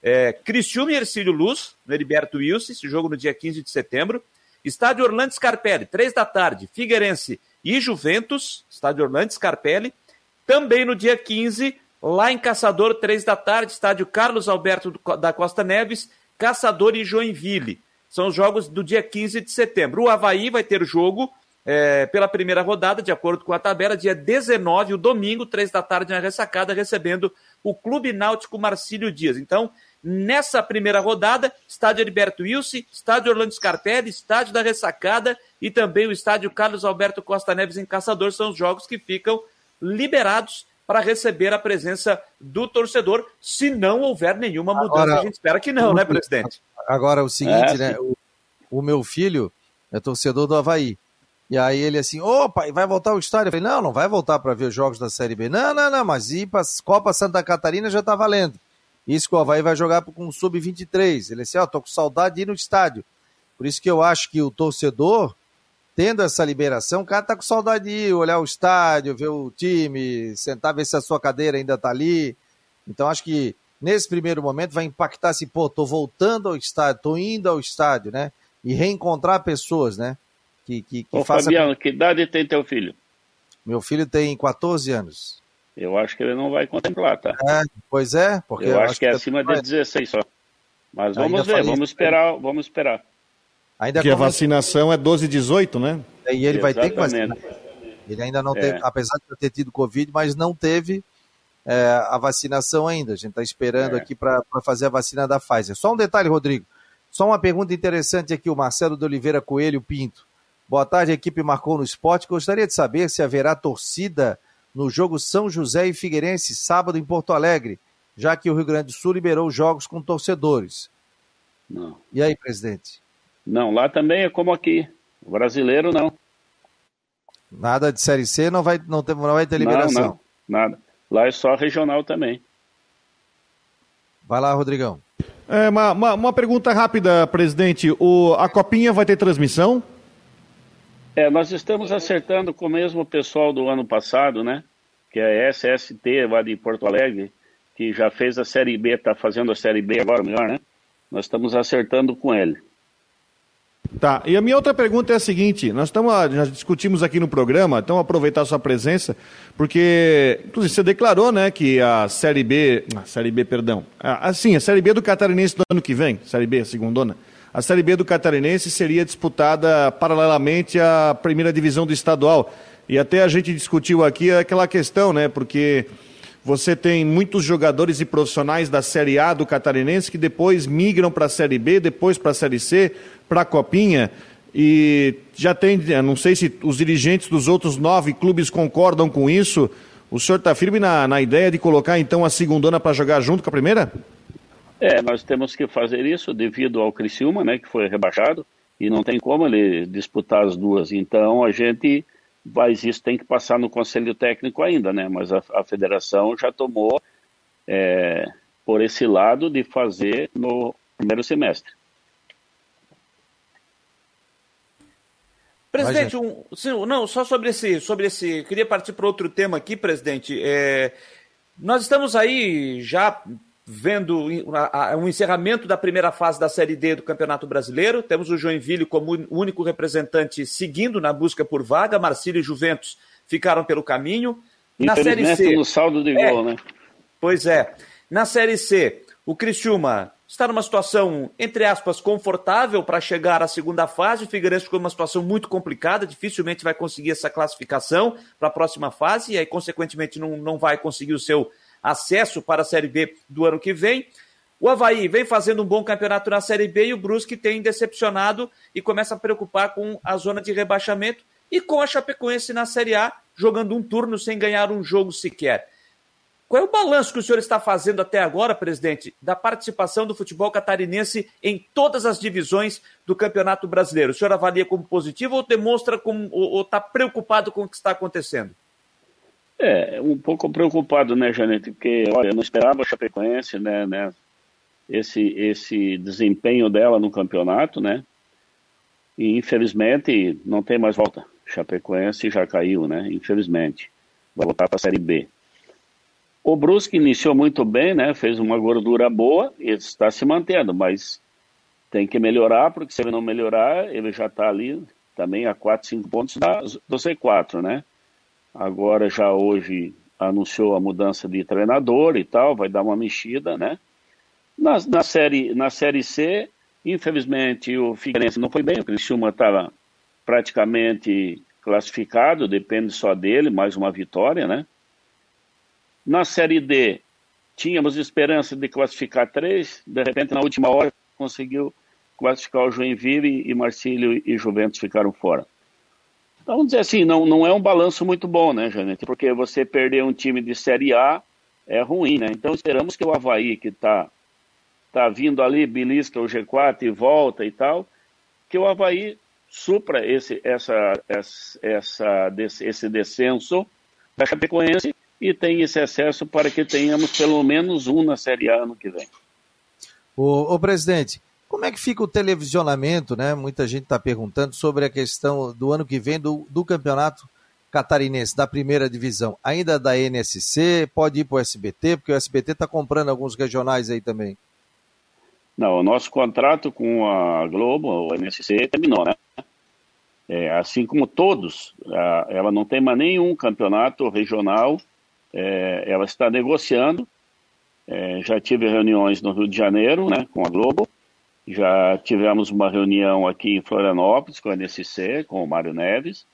É, Criciúma e Ercílio Luz, no Heriberto Wilson, esse jogo no dia 15 de setembro. Estádio Orlando Scarpelli, 3 da tarde, Figueirense e Juventus, estádio Orlando Scarpelli. Também no dia 15, lá em Caçador, 3 da tarde, estádio Carlos Alberto da Costa Neves, Caçador e Joinville. São os jogos do dia 15 de setembro. O Havaí vai ter jogo é, pela primeira rodada, de acordo com a tabela, dia 19, o domingo, 3 da tarde, na ressacada, recebendo o Clube Náutico Marcílio Dias. Então, nessa primeira rodada, estádio Heriberto Wilson, estádio Orlando Scarpelli, estádio da Ressacada e também o estádio Carlos Alberto Costa Neves em Caçador são os jogos que ficam liberados para receber a presença do torcedor, se não houver nenhuma mudança. Agora, a gente espera que não, né, presidente? Agora, o seguinte, é, né? O, o, meu filho é torcedor do Havaí. E aí ele assim, opa, vai voltar ao estádio? Eu falei, não, não vai voltar para ver os jogos da Série B. Não, não, não, mas ir para Copa Santa Catarina já tá valendo. Isso que o Havaí vai jogar com o Sub-23. Ele disse, ó, oh, tô com saudade de ir no estádio. Por isso que eu acho que o torcedor, tendo essa liberação, o cara tá com saudade de ir, olhar o estádio, ver o time, sentar, ver se a sua cadeira ainda tá ali. Então acho que nesse primeiro momento vai impactar se, pô, tô voltando ao estádio, tô indo ao estádio, né? E reencontrar pessoas, né? Que, que, que Ô, faça... Fabiano, que idade tem teu filho? Meu filho tem 14 anos. Eu acho que ele não vai contemplar, tá? É, pois é, porque eu, eu acho, acho, que é acima de 16 só. Mas vamos ver, vamos esperar, vamos esperar. Ainda que a vacinação é 12 e 18, né? E ele Exatamente. vai ter que vacinar. Ele ainda não é. teve, apesar de ter tido Covid, mas não teve é, a vacinação ainda. A gente está esperando é. aqui para fazer a vacina da Pfizer. Só um detalhe, Rodrigo. Só uma pergunta interessante aqui, o Marcelo de Oliveira Coelho Pinto. Boa tarde, a equipe marcou no esporte. Gostaria de saber se haverá torcida no jogo São José e Figueirense, sábado em Porto Alegre, já que o Rio Grande do Sul liberou jogos com torcedores. Não. E aí, presidente? Não, lá também é como aqui. O brasileiro não. Nada de Série C, não vai, não, ter, não vai ter liberação? Não, não, nada. Lá é só regional também. Vai lá, Rodrigão. É, uma, uma, uma, pergunta rápida, presidente. O, a Copinha vai ter transmissão? É, nós estamos acertando com o mesmo pessoal do ano passado, né? Que é a SST lá de Porto Alegre, que já fez a Série B, está fazendo a Série B agora, melhor, né? Nós estamos acertando com ele. Tá, e a minha outra pergunta é a seguinte: nós estamos, já discutimos aqui no programa, então aproveitar a sua presença, porque, inclusive, você declarou, né, que a Série B, a Série B, perdão, assim, a Série B do Catarinense do ano que vem, Série B, segundona, a Série B do Catarinense seria disputada paralelamente à primeira divisão do estadual. E até a gente discutiu aqui aquela questão, né, porque você tem muitos jogadores e profissionais da Série A do Catarinense que depois migram para a Série B, depois para a Série C, para a Copinha. E já tem, não sei se os dirigentes dos outros nove clubes concordam com isso. O senhor está firme na, na ideia de colocar então a segundona para jogar junto com a primeira? É, nós temos que fazer isso devido ao Criciúma, né, que foi rebaixado, e não tem como ele disputar as duas. Então a gente mas isso tem que passar no conselho técnico ainda, né? Mas a, a federação já tomou é, por esse lado de fazer no primeiro semestre. Presidente, um, sim, não, só sobre esse, sobre esse, queria partir para outro tema aqui, presidente. É, nós estamos aí já vendo um encerramento da primeira fase da Série D do Campeonato Brasileiro. Temos o Joinville como único representante seguindo na busca por vaga. Marcílio e Juventus ficaram pelo caminho. Na Série C. no saldo de é, gol, né? Pois é. Na Série C, o Criciúma está numa situação, entre aspas, confortável para chegar à segunda fase. O Figueirense ficou numa situação muito complicada, dificilmente vai conseguir essa classificação para a próxima fase e aí, consequentemente, não, não vai conseguir o seu acesso para a Série B do ano que vem. O Havaí vem fazendo um bom campeonato na Série B e o Brusque tem decepcionado e começa a preocupar com a zona de rebaixamento e com a Chapecoense na Série A, jogando um turno sem ganhar um jogo sequer. Qual é o balanço que o senhor está fazendo até agora, presidente, da participação do futebol catarinense em todas as divisões do Campeonato Brasileiro? O senhor avalia como positivo ou demonstra como ou está preocupado com o que está acontecendo? É, um pouco preocupado, né, Janete? Porque, olha, eu não esperava a Chapecoense, né, né, esse, esse desempenho dela no campeonato, né? E infelizmente não tem mais volta. Chapecoense já caiu, né? Infelizmente. Vai voltar para a Série B. O Brusque iniciou muito bem, né? Fez uma gordura boa e está se mantendo, mas tem que melhorar, porque se ele não melhorar, ele já está ali também a 4, 5 pontos da, do C4, né? Agora já hoje anunciou a mudança de treinador e tal, vai dar uma mexida, né? Na, na, série, na série C, infelizmente o Figueirense não foi bem, o Criciúma estava praticamente classificado, depende só dele, mais uma vitória, né? Na série D, tínhamos esperança de classificar três, de repente na última hora conseguiu classificar o Joinville e Marcílio e Juventus ficaram fora. Então, vamos dizer assim, não, não é um balanço muito bom, né, Janete? Porque você perder um time de Série A é ruim, né? Então esperamos que o Havaí, que está tá vindo ali, belisca o G4 e volta e tal, que o Havaí supra esse, essa, essa, esse descenso da Chapecoense e tenha esse acesso para que tenhamos pelo menos um na Série A ano que vem. O, o presidente, como é que fica o televisionamento, né? Muita gente está perguntando sobre a questão do ano que vem do, do campeonato catarinense, da primeira divisão. Ainda da NSC, pode ir para o SBT, porque o SBT está comprando alguns regionais aí também. Não, o nosso contrato com a Globo, o NSC, terminou, né? É, assim como todos, a, ela não tem mais nenhum campeonato regional, é, ela está negociando. É, já tive reuniões no Rio de Janeiro, né, com a Globo, já tivemos uma reunião aqui em Florianópolis com a NSC, com o Mário Neves,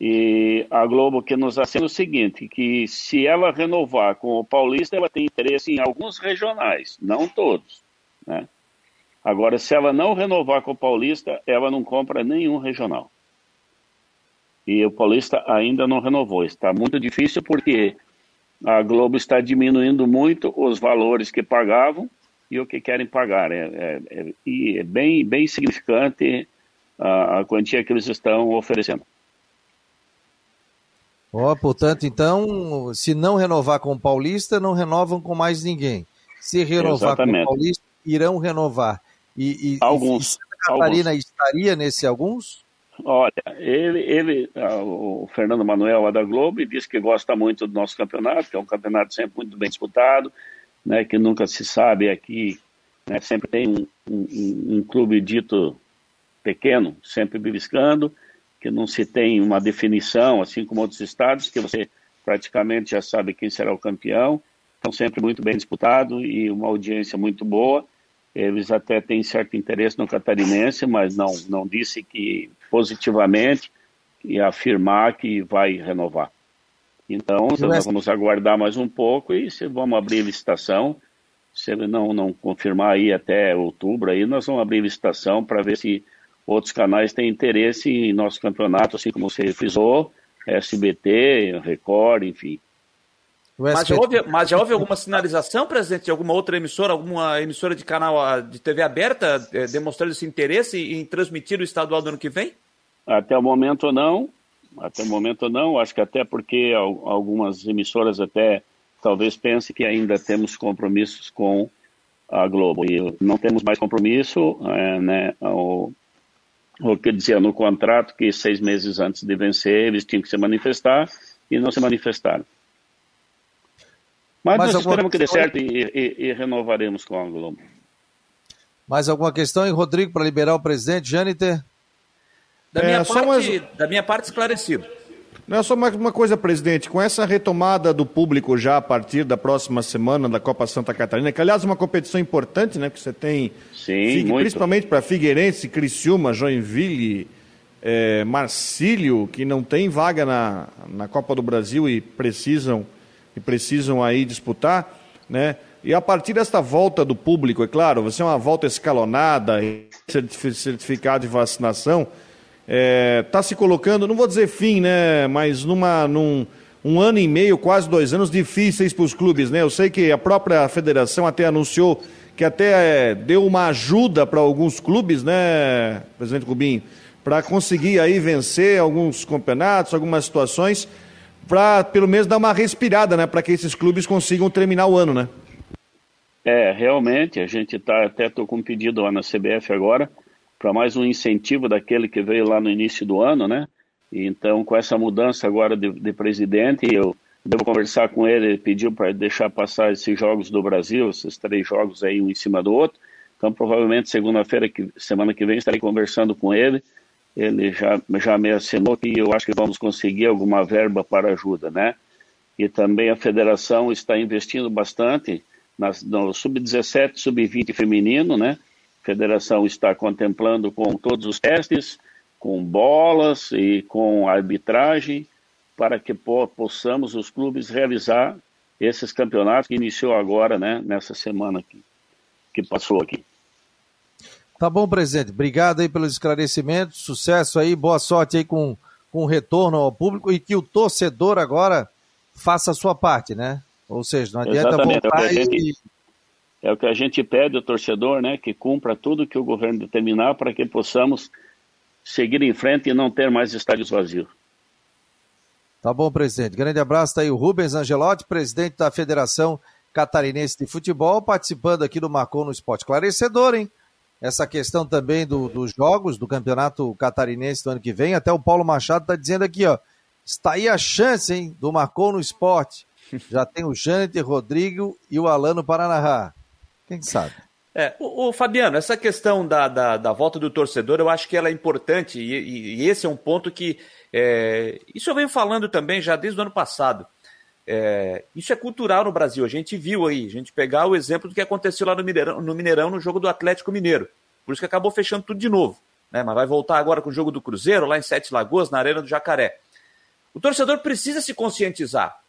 e a Globo que nos assina o seguinte, que se ela renovar com o Paulista, ela tem interesse em alguns regionais, não todos, né? Agora, se ela não renovar com o Paulista, ela não compra nenhum regional. E o Paulista ainda não renovou. Está muito difícil porque a Globo está diminuindo muito os valores que pagavam e o que querem pagar. É, é, é, e é bem, bem significante a, a quantia que eles estão oferecendo. Oh, portanto, então, se não renovar com o Paulista, não renovam com mais ninguém. Se renovar Exatamente. com o Paulista, irão renovar. E, e, alguns. E Santa Catarina alguns. estaria nesse alguns? Olha, ele, ele, ah, o Fernando Manuel, lá da Globo, disse que gosta muito do nosso campeonato, que é um campeonato sempre muito bem disputado, né, que nunca se sabe aqui, né, sempre tem um, um, um clube dito pequeno, sempre beliscando, que não se tem uma definição, assim como outros estados, que você praticamente já sabe quem será o campeão, então sempre muito bem disputado e uma audiência muito boa. Eles até têm certo interesse no catarinense, mas não, não disse que positivamente e afirmar que vai renovar. Então, nós vamos aguardar mais um pouco e se vamos abrir licitação. Se ele não, não confirmar aí até outubro, aí nós vamos abrir licitação para ver se outros canais têm interesse em nosso campeonato, assim como você frisou, SBT, Record, enfim. Mas já, houve, mas já houve alguma sinalização, presidente, de alguma outra emissora, alguma emissora de canal ah, de TV aberta, eh, demonstrando esse interesse em transmitir o estadual do ano que vem? Até o momento não. Até o momento não. Acho que até porque algumas emissoras até talvez pensem que ainda temos compromissos com a Globo. E não temos mais compromisso, é, né? O, o que dizia no contrato que seis meses antes de vencer eles tinham que se manifestar e não se manifestaram. Mas nós esperamos que dê certo e, e, e, renovaremos com a Globo. Mais alguma questão, hein, Rodrigo, para liberar o presidente, Jâniter? Da, minha é, parte, mais... da minha parte, esclarecido. Não, é só mais uma coisa, presidente. Com essa retomada do público já a partir da próxima semana da Copa Santa Catarina, que aliás é uma competição importante, né? Que você tem, Sim, principalmente para Figueirense, Criciúma, Joinville, é, Marcílio, que não tem vaga na, na Copa do Brasil e precisam e precisam aí disputar, né? E a partir desta volta do público, é claro, vai ser uma volta escalonada, certificado de vacinação, está é, tá se colocando, não vou dizer fim, né? Mas numa, num um ano e meio, quase dois anos difíceis para os clubes, né? Eu sei que a própria federação até anunciou que até é, deu uma ajuda para alguns clubes, né, presidente Rubinho, para conseguir aí vencer alguns campeonatos, algumas situações para pelo menos dar uma respirada, né, para que esses clubes consigam terminar o ano, né? É, realmente, a gente tá até tô com um pedido lá na CBF agora para mais um incentivo daquele que veio lá no início do ano, né? Então, com essa mudança agora de, de presidente, eu devo conversar com ele, ele pediu para deixar passar esses jogos do Brasil, esses três jogos aí um em cima do outro. Então, provavelmente segunda-feira, semana que vem, estarei conversando com ele ele já, já me assinou que eu acho que vamos conseguir alguma verba para ajuda, né? E também a federação está investindo bastante nas, no sub-17, sub-20 feminino, né? A federação está contemplando com todos os testes, com bolas e com arbitragem, para que possamos os clubes realizar esses campeonatos que iniciou agora, né? Nessa semana que, que passou aqui. Tá bom, presidente. Obrigado aí pelos esclarecimentos. Sucesso aí, boa sorte aí com, com retorno ao público e que o torcedor agora faça a sua parte, né? Ou seja, não adianta Exatamente. voltar e... É o que a gente pede ao torcedor, né? Que cumpra tudo que o governo determinar para que possamos seguir em frente e não ter mais estádios vazios. Tá bom, presidente. Grande abraço. Tá aí o Rubens Angelotti, presidente da Federação Catarinense de Futebol, participando aqui do Marcou no Esporte. Esclarecedor, hein? Essa questão também do, dos jogos do Campeonato Catarinense do ano que vem. Até o Paulo Machado está dizendo aqui, ó. Está aí a chance, hein, do Marcou no Esporte. Já tem o Jâniter, Rodrigo e o Alano Paranahá. Quem sabe? É, o, o, Fabiano, essa questão da, da, da, volta do torcedor, eu acho que ela é importante e, e, esse é um ponto que. É, isso eu venho falando também já desde o ano passado. É, isso é cultural no Brasil. A gente viu aí, a gente pegar o exemplo do que aconteceu lá no Mineirão, no Mineirão, no jogo do Atlético Mineiro. Por isso que acabou fechando tudo de novo. Né? Mas vai voltar agora com o jogo do Cruzeiro, lá em Sete Lagoas, na Arena do Jacaré. O torcedor precisa se conscientizar.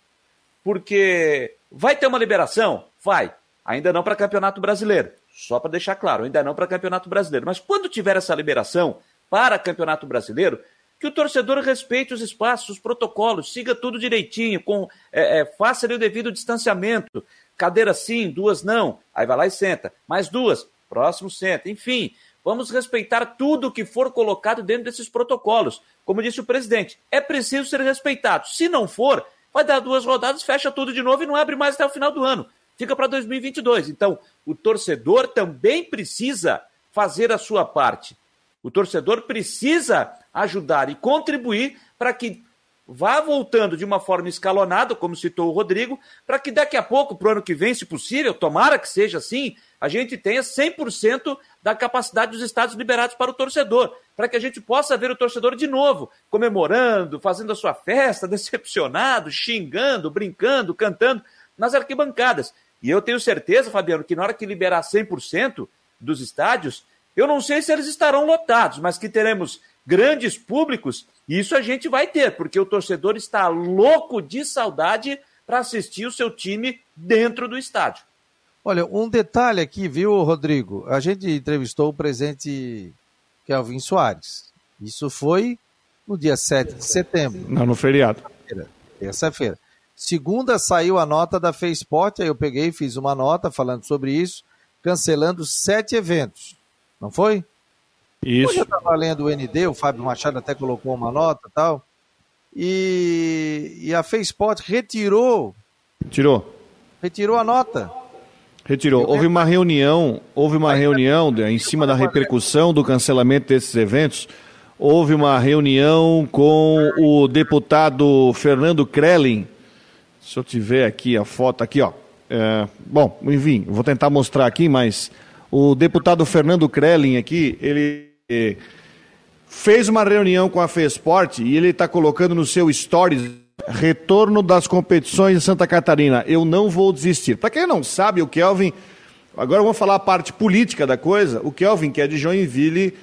Porque vai ter uma liberação? Vai. Ainda não para Campeonato Brasileiro. Só para deixar claro, ainda não para Campeonato Brasileiro. Mas quando tiver essa liberação para Campeonato Brasileiro, que o torcedor respeite os espaços, os protocolos, siga tudo direitinho, com é, é, faça o devido distanciamento. Cadeira sim, duas não. Aí vai lá e senta. Mais duas, próximo senta. Enfim, vamos respeitar tudo que for colocado dentro desses protocolos. Como disse o presidente, é preciso ser respeitado. Se não for, vai dar duas rodadas, fecha tudo de novo e não abre mais até o final do ano. Fica para 2022. Então, o torcedor também precisa fazer a sua parte. O torcedor precisa ajudar e contribuir para que vá voltando de uma forma escalonada, como citou o Rodrigo, para que daqui a pouco, para o ano que vem, se possível, tomara que seja assim, a gente tenha 100% da capacidade dos estados liberados para o torcedor, para que a gente possa ver o torcedor de novo, comemorando, fazendo a sua festa, decepcionado, xingando, brincando, cantando nas arquibancadas. E eu tenho certeza, Fabiano, que na hora que liberar 100% dos estádios, eu não sei se eles estarão lotados, mas que teremos grandes públicos, isso a gente vai ter, porque o torcedor está louco de saudade para assistir o seu time dentro do estádio. Olha, um detalhe aqui, viu, Rodrigo? A gente entrevistou o presidente Kelvin Soares. Isso foi no dia 7 de setembro. Não, no feriado. Terça-feira. Segunda saiu a nota da Feisport, aí eu peguei e fiz uma nota falando sobre isso, cancelando sete eventos. Não foi? Isso. Hoje eu estava lendo o ND, o Fábio Machado até colocou uma nota e tal. E, e a Feisport retirou. Retirou. Retirou a nota. Retirou. Houve uma reunião, houve uma reunião em cima da repercussão do cancelamento desses eventos. Houve uma reunião com o deputado Fernando Krellin. Se eu tiver aqui a foto aqui, ó. É, bom, enfim, vou tentar mostrar aqui, mas o deputado Fernando Krellin aqui, ele eh, fez uma reunião com a FESPORT e ele está colocando no seu stories retorno das competições em Santa Catarina. Eu não vou desistir. Para quem não sabe, o Kelvin, agora vamos falar a parte política da coisa. O Kelvin, que é de Joinville,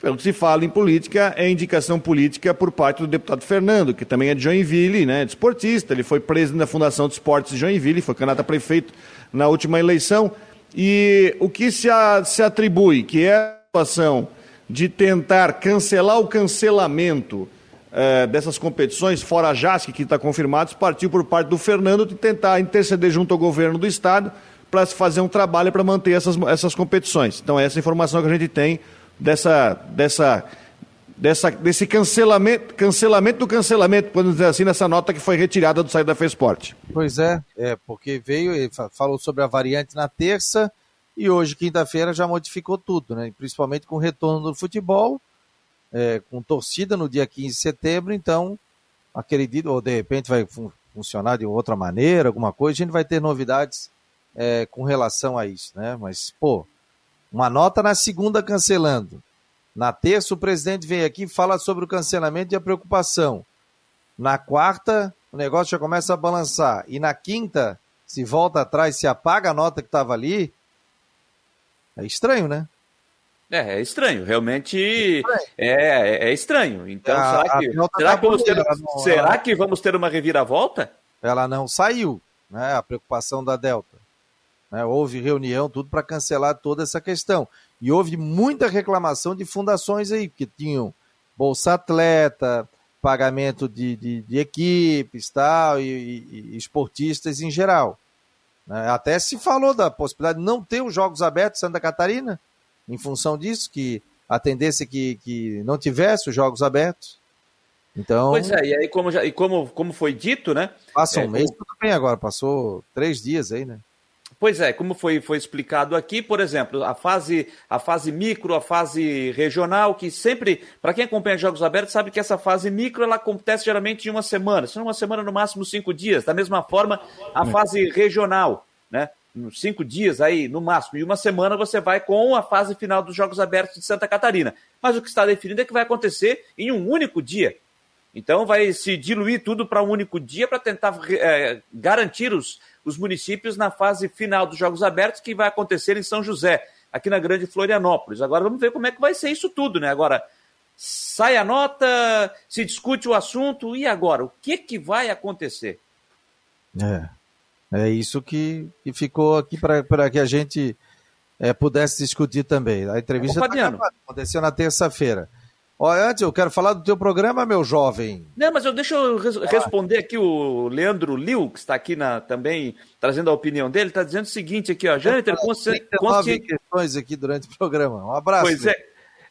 pelo que se fala em política, é indicação política por parte do deputado Fernando, que também é de Joinville, né, de esportista. Ele foi presidente da Fundação de Esportes de Joinville, foi candidato a prefeito na última eleição. E o que se, a, se atribui, que é a situação de tentar cancelar o cancelamento eh, dessas competições, fora a JASC, que está confirmado, partiu por parte do Fernando de tentar interceder junto ao governo do Estado para se fazer um trabalho para manter essas, essas competições. Então, essa é a informação que a gente tem dessa, dessa, dessa, desse cancelamento, cancelamento do cancelamento, podemos dizer assim, nessa nota que foi retirada do site da FESPORT. Pois é, é porque veio, ele falou sobre a variante na terça, e hoje, quinta-feira, já modificou tudo, né? principalmente com o retorno do futebol, é, com torcida no dia 15 de setembro, então, acredito, ou de repente vai fun funcionar de outra maneira, alguma coisa, a gente vai ter novidades é, com relação a isso, né? Mas, pô, uma nota na segunda cancelando. Na terça, o presidente vem aqui e fala sobre o cancelamento e a preocupação. Na quarta, o negócio já começa a balançar. E na quinta, se volta atrás, se apaga a nota que estava ali, é estranho, né? É, é estranho, realmente é estranho. É, é, estranho. Então, a, será, que, será, tá que vamos ter, não, será ela... que vamos ter uma reviravolta? Ela não saiu, né? A preocupação da Delta. Né? Houve reunião, tudo para cancelar toda essa questão. E houve muita reclamação de fundações aí, que tinham Bolsa Atleta, pagamento de, de, de equipes tal, e, e, e esportistas em geral. Né? Até se falou da possibilidade de não ter os Jogos Abertos em Santa Catarina, em função disso, que a tendência é que, que não tivesse os Jogos Abertos. Então, pois é, e aí como, já, e como, como foi dito, né? Passa um é, mês, como... tudo bem agora, passou três dias aí, né? Pois é, como foi, foi explicado aqui, por exemplo, a fase, a fase micro, a fase regional, que sempre, para quem acompanha Jogos Abertos, sabe que essa fase micro ela acontece geralmente em uma semana, se não uma semana, no máximo cinco dias. Da mesma forma, a fase regional, né? Cinco dias aí, no máximo, e uma semana você vai com a fase final dos Jogos Abertos de Santa Catarina. Mas o que está definido é que vai acontecer em um único dia. Então vai se diluir tudo para um único dia para tentar é, garantir os, os municípios na fase final dos Jogos Abertos, que vai acontecer em São José, aqui na Grande Florianópolis. Agora vamos ver como é que vai ser isso tudo, né? Agora sai a nota, se discute o assunto, e agora? O que, que vai acontecer? É, é isso que, que ficou aqui para que a gente é, pudesse discutir também. A entrevista tá aconteceu na terça-feira. Olha, antes eu quero falar do teu programa, meu jovem. Não, mas eu, deixa eu res ah. responder aqui o Leandro Liu, que está aqui na, também trazendo a opinião dele, está dizendo o seguinte aqui, ó, Jâniter, consci... consci... questões aqui durante o programa. Um abraço. Pois é,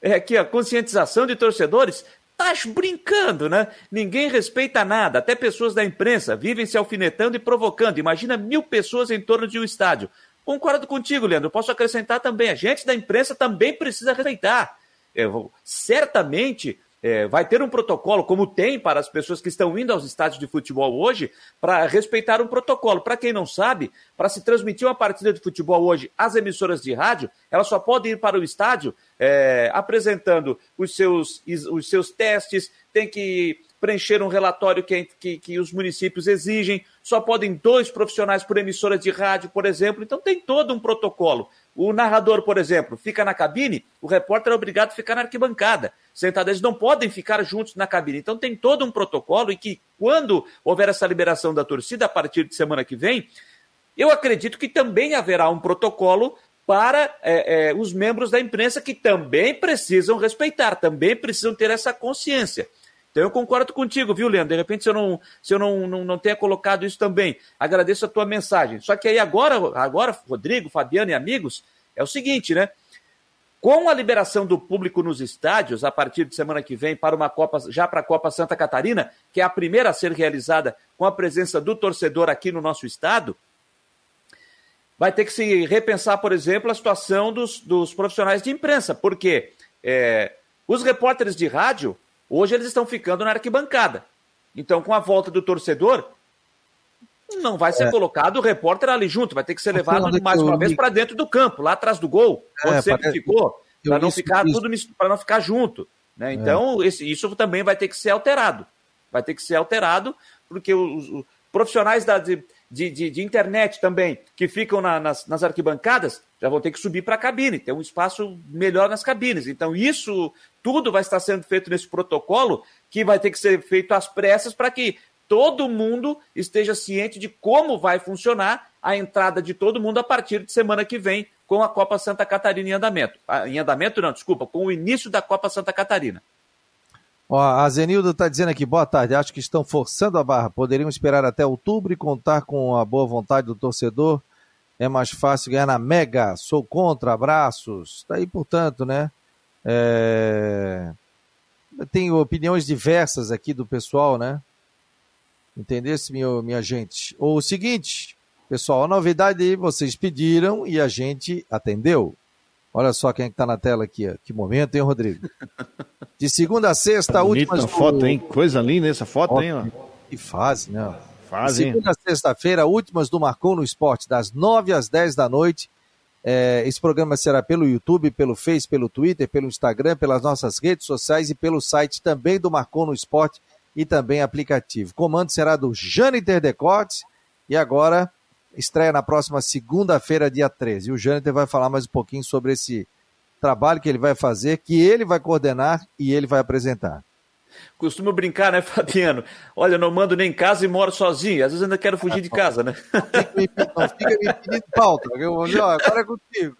é aqui, a conscientização de torcedores, tá brincando, né? Ninguém respeita nada, até pessoas da imprensa vivem se alfinetando e provocando. Imagina mil pessoas em torno de um estádio. Concordo contigo, Leandro. Posso acrescentar também, a gente da imprensa também precisa respeitar é, certamente é, vai ter um protocolo, como tem para as pessoas que estão indo aos estádios de futebol hoje, para respeitar um protocolo. Para quem não sabe, para se transmitir uma partida de futebol hoje, as emissoras de rádio, elas só podem ir para o estádio é, apresentando os seus, os seus testes, tem que preencher um relatório que, que, que, os municípios exigem, só podem dois profissionais por emissora de rádio, por exemplo, então tem todo um protocolo. O narrador, por exemplo, fica na cabine, o repórter é obrigado a ficar na arquibancada. Sentado, eles não podem ficar juntos na cabine. Então tem todo um protocolo e que, quando houver essa liberação da torcida, a partir de semana que vem, eu acredito que também haverá um protocolo para é, é, os membros da imprensa que também precisam respeitar, também precisam ter essa consciência. Então eu concordo contigo, viu, Leandro? De repente, se eu não, se eu não, não, não tenha colocado isso também, agradeço a tua mensagem. Só que aí agora, agora, Rodrigo, Fabiano e amigos, é o seguinte, né? Com a liberação do público nos estádios, a partir de semana que vem, para uma Copa, já para a Copa Santa Catarina, que é a primeira a ser realizada com a presença do torcedor aqui no nosso estado, vai ter que se repensar, por exemplo, a situação dos, dos profissionais de imprensa, porque é, os repórteres de rádio Hoje eles estão ficando na arquibancada. Então, com a volta do torcedor, não vai ser é. colocado o repórter ali junto, vai ter que ser levado mais uma vez para dentro do campo, lá atrás do gol, é, onde sempre parece... ficou, para não ficar isso. tudo para não ficar junto. Né? É. Então, é. esse, isso também vai ter que ser alterado. Vai ter que ser alterado, porque os profissionais da, de, de, de, de, internet também, que ficam na, nas, nas arquibancadas, já vão ter que subir para a cabine, ter um espaço melhor nas cabines. Então, isso tudo vai estar sendo feito nesse protocolo, que vai ter que ser feito às pressas para que todo mundo esteja ciente de como vai funcionar a entrada de todo mundo a partir de semana que vem com a Copa Santa Catarina em andamento. Ah, em andamento, não, desculpa, com o início da Copa Santa Catarina. Ó, a Zenildo está dizendo aqui, boa tarde, acho que estão forçando a barra, poderiam esperar até outubro e contar com a boa vontade do torcedor, é mais fácil ganhar na Mega, sou contra, abraços, tá aí, portanto, né, é... tem opiniões diversas aqui do pessoal, né, entendesse, minha, minha gente? O seguinte, pessoal, a novidade vocês pediram e a gente atendeu, Olha só quem é está na tela aqui. Ó. Que momento, hein, Rodrigo? De segunda a sexta, última. Do... foto, hein? Coisa linda essa foto, foto hein? Ó. Que fase, né? Fase, De segunda a sexta-feira, últimas do Marcou no Esporte, das nove às dez da noite. É, esse programa será pelo YouTube, pelo Face, pelo Twitter, pelo Instagram, pelas nossas redes sociais e pelo site também do Marcou no Esporte e também aplicativo. O comando será do Jâniter Decotes e agora estreia na próxima segunda-feira, dia 13. E o Jâniter vai falar mais um pouquinho sobre esse trabalho que ele vai fazer, que ele vai coordenar e ele vai apresentar. Costumo brincar, né, Fabiano? Olha, eu não mando nem em casa e moro sozinho. Às vezes ainda quero fugir de casa, né? Não fica me, pedindo pauta, eu agora é contigo.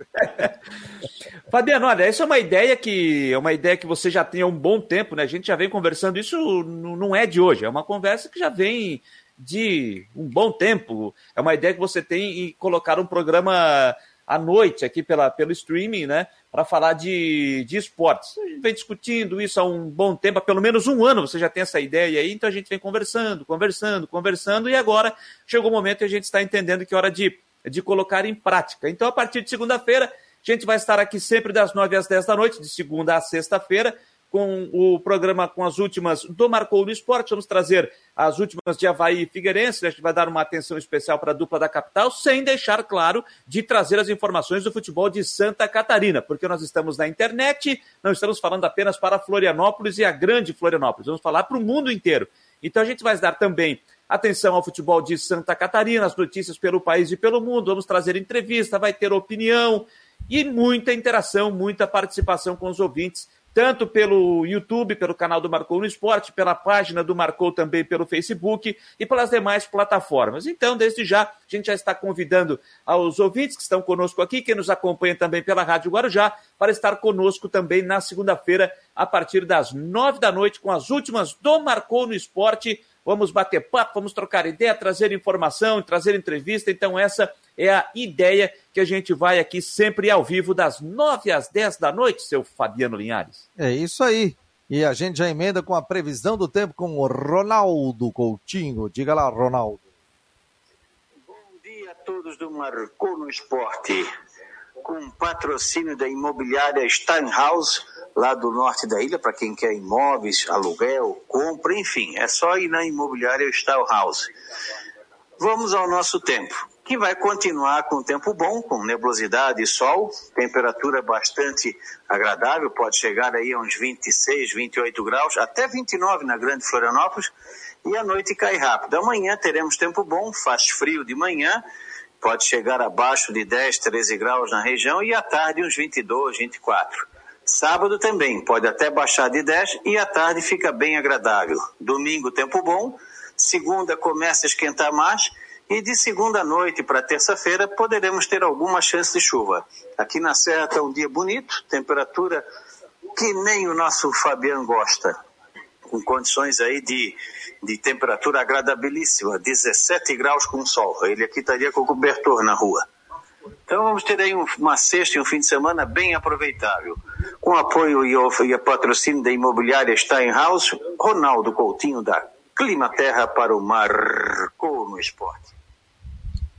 Fabiano, olha, essa é uma ideia que é uma ideia que você já tem há um bom tempo, né? A gente já vem conversando, isso não é de hoje, é uma conversa que já vem de um bom tempo. É uma ideia que você tem em colocar um programa à noite aqui pela, pelo streaming, né? Para falar de, de esportes. A gente vem discutindo isso há um bom tempo, há pelo menos um ano você já tem essa ideia aí, então a gente vem conversando, conversando, conversando, e agora chegou o momento e a gente está entendendo que é hora de, de colocar em prática. Então, a partir de segunda-feira, a gente vai estar aqui sempre das 9 às 10 da noite, de segunda a sexta-feira, com o programa com as últimas do Marcou no Esporte. Vamos trazer as últimas de Havaí e Figueirense. A gente vai dar uma atenção especial para a dupla da capital, sem deixar, claro, de trazer as informações do futebol de Santa Catarina, porque nós estamos na internet, não estamos falando apenas para Florianópolis e a grande Florianópolis, vamos falar para o mundo inteiro. Então a gente vai dar também atenção ao futebol de Santa Catarina, as notícias pelo país e pelo mundo. Vamos trazer entrevista, vai ter opinião e muita interação, muita participação com os ouvintes tanto pelo YouTube, pelo canal do Marcou no Esporte, pela página do Marcou também pelo Facebook e pelas demais plataformas. Então, desde já, a gente já está convidando aos ouvintes que estão conosco aqui, que nos acompanham também pela Rádio Guarujá, para estar conosco também na segunda-feira, a partir das nove da noite, com as últimas do Marcou no Esporte. Vamos bater papo, vamos trocar ideia, trazer informação, trazer entrevista. Então, essa é a ideia que a gente vai aqui sempre ao vivo, das 9 às 10 da noite, seu Fabiano Linhares. É isso aí. E a gente já emenda com a previsão do tempo com o Ronaldo Coutinho. Diga lá, Ronaldo. Bom dia a todos do Marcou no Esporte. Com patrocínio da imobiliária Steinhaus, lá do norte da ilha, para quem quer imóveis, aluguel, compra, enfim, é só ir na imobiliária Steinhaus. Vamos ao nosso tempo que vai continuar com tempo bom, com nebulosidade e sol, temperatura bastante agradável, pode chegar aí a uns 26, 28 graus, até 29 na Grande Florianópolis, e a noite cai rápido. Amanhã teremos tempo bom, faz frio de manhã, pode chegar abaixo de 10, 13 graus na região, e à tarde uns 22, 24. Sábado também, pode até baixar de 10 e à tarde fica bem agradável. Domingo, tempo bom. Segunda começa a esquentar mais e de segunda noite para terça-feira poderemos ter alguma chance de chuva. Aqui na Serra está um dia bonito, temperatura que nem o nosso Fabiano gosta, com condições aí de, de temperatura agradabilíssima, 17 graus com sol. Ele aqui estaria com cobertor na rua. Então vamos ter aí uma sexta e um fim de semana bem aproveitável. Com apoio e, patrocínio da imobiliária Steinhaus, Ronaldo Coutinho da Clima Terra para o Marcou no Esporte.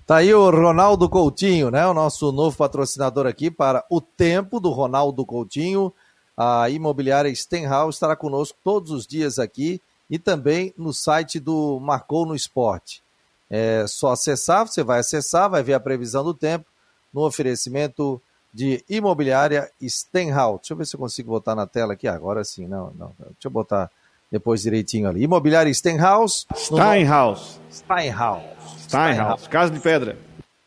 Tá aí o Ronaldo Coutinho, né? O nosso novo patrocinador aqui para o tempo do Ronaldo Coutinho. A imobiliária Stenhouse estará conosco todos os dias aqui e também no site do Marcou no Esporte. É só acessar, você vai acessar, vai ver a previsão do tempo no oferecimento de imobiliária Stenhouse. Deixa eu ver se eu consigo botar na tela aqui. Agora sim, não, não. Deixa eu botar depois direitinho ali. Imobiliária Stenhouse. Steinhaus. Steinhaus. Steinhaus, Casa de Pedra.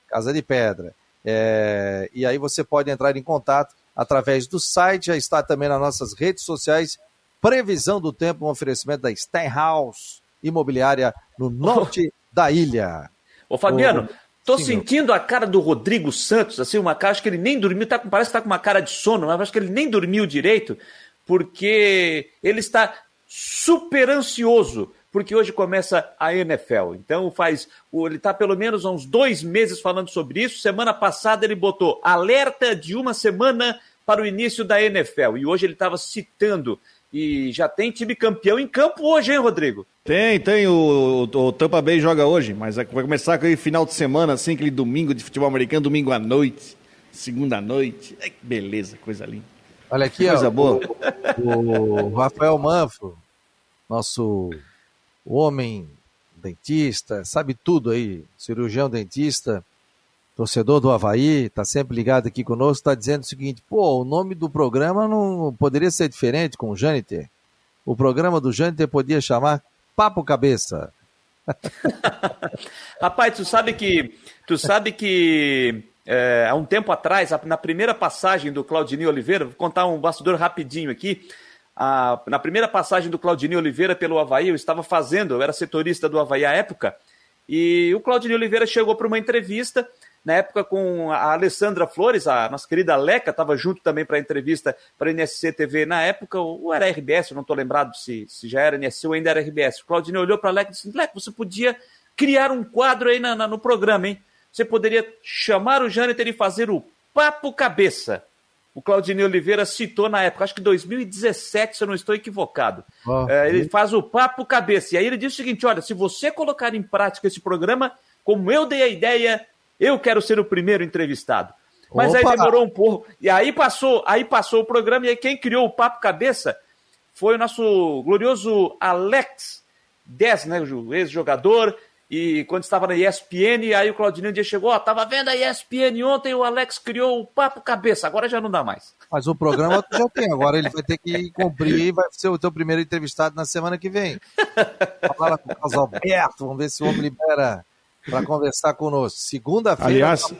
Casa de Pedra. É, e aí você pode entrar em contato através do site, já está também nas nossas redes sociais. Previsão do tempo, um oferecimento da Steinhaus Imobiliária no norte da ilha. Ô Fabiano, tô Sim, sentindo meu. a cara do Rodrigo Santos, assim, uma cara, acho que ele nem dormiu, tá, parece que tá com uma cara de sono, mas acho que ele nem dormiu direito, porque ele está super ansioso porque hoje começa a NFL. Então faz. Ele está pelo menos há uns dois meses falando sobre isso. Semana passada ele botou alerta de uma semana para o início da NFL. E hoje ele estava citando. E já tem time campeão em campo hoje, hein, Rodrigo? Tem, tem. O, o, o Tampa Bay joga hoje, mas vai começar com aquele final de semana, assim, aquele domingo de futebol americano, domingo à noite, segunda à noite. Ai, beleza, coisa linda. Olha aqui, coisa ó, boa. O, o Rafael Manfro, nosso o homem dentista, sabe tudo aí, cirurgião dentista, torcedor do Havaí, está sempre ligado aqui conosco, está dizendo o seguinte, pô, o nome do programa não poderia ser diferente com o Jâniter. O programa do Jâniter podia chamar Papo Cabeça. Rapaz, tu sabe que tu sabe que é, há um tempo atrás, na primeira passagem do Claudinei Oliveira, vou contar um bastidor rapidinho aqui. a, na primeira passagem do Claudinei Oliveira pelo Havaí, eu estava fazendo, eu era setorista do Havaí à época, e o Claudinei Oliveira chegou para uma entrevista, na época com a Alessandra Flores, a nossa querida Leca, estava junto também para a entrevista para a NSC TV na época, ou era RBS, eu não estou lembrado se, se já era NSC ou ainda era RBS. O Claudinei olhou para a Leca e disse: Leca, você podia criar um quadro aí na, na, no programa, hein? Você poderia chamar o Jâniter e fazer o Papo Cabeça o Claudinei Oliveira citou na época, acho que 2017, se eu não estou equivocado. Oh, é, ele faz o papo cabeça. E aí ele diz o seguinte: olha, se você colocar em prática esse programa, como eu dei a ideia, eu quero ser o primeiro entrevistado. Mas Opa. aí demorou um pouco. E aí passou, aí passou o programa, e aí quem criou o papo cabeça foi o nosso glorioso Alex Dess, né? O ex-jogador, e quando estava na ESPN, aí o Claudinho um dia chegou, ó, tava vendo a ESPN ontem, o Alex criou o papo cabeça, agora já não dá mais. Mas o programa já tem, agora ele vai ter que cumprir e vai ser o teu primeiro entrevistado na semana que vem. Falar com o Carlos Alberto, vamos ver se o homem libera para conversar conosco. Segunda-feira, aliás,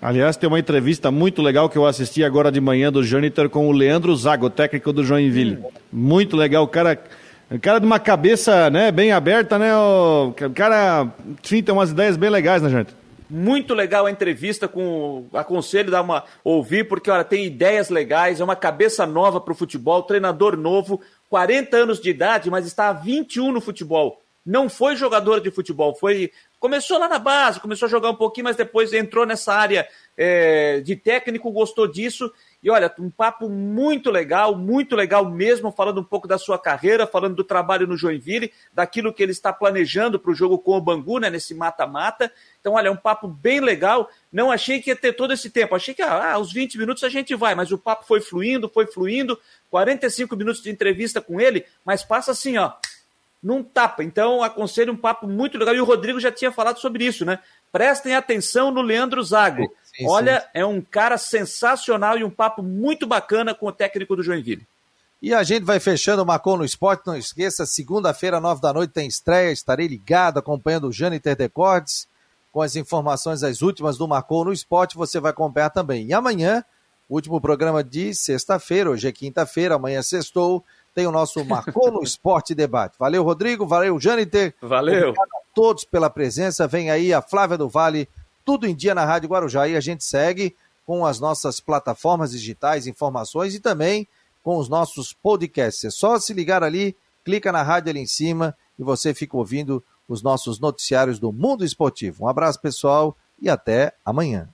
aliás, tem uma entrevista muito legal que eu assisti agora de manhã do Jâniter com o Leandro Zago, técnico do Joinville. Muito legal, o cara o cara de uma cabeça, né, bem aberta, né? O cara, enfim, tem umas ideias bem legais, né, gente? Muito legal a entrevista com. Aconselho dar uma ouvir, porque olha, tem ideias legais, é uma cabeça nova para o futebol, treinador novo, 40 anos de idade, mas está há 21 no futebol. Não foi jogador de futebol, foi. Começou lá na base, começou a jogar um pouquinho, mas depois entrou nessa área é, de técnico, gostou disso e olha, um papo muito legal, muito legal mesmo, falando um pouco da sua carreira, falando do trabalho no Joinville, daquilo que ele está planejando para o jogo com o Bangu, né, nesse mata-mata. Então, olha, é um papo bem legal. Não achei que ia ter todo esse tempo. Achei que ah, aos 20 minutos a gente vai, mas o papo foi fluindo, foi fluindo. 45 minutos de entrevista com ele, mas passa assim, ó, num tapa. Então, aconselho um papo muito legal. E o Rodrigo já tinha falado sobre isso, né? Prestem atenção no Leandro Zago. Sim, Olha, sim. é um cara sensacional e um papo muito bacana com o técnico do Joinville. E a gente vai fechando o Marcou no Esporte. Não esqueça, segunda-feira, nove da noite, tem estreia. Estarei ligado acompanhando o Jâniter Decordes com as informações as últimas do Marcou no Esporte. Você vai acompanhar também. E amanhã, último programa de sexta-feira. Hoje é quinta-feira, amanhã sextou. Tem o nosso Marcou no Esporte debate. Valeu, Rodrigo. Valeu, Jâniter. Valeu. Obrigado a todos pela presença. Vem aí a Flávia do Vale tudo em dia na Rádio Guarujá e a gente segue com as nossas plataformas digitais, informações e também com os nossos podcasts. É só se ligar ali, clica na rádio ali em cima e você fica ouvindo os nossos noticiários do mundo esportivo. Um abraço, pessoal, e até amanhã.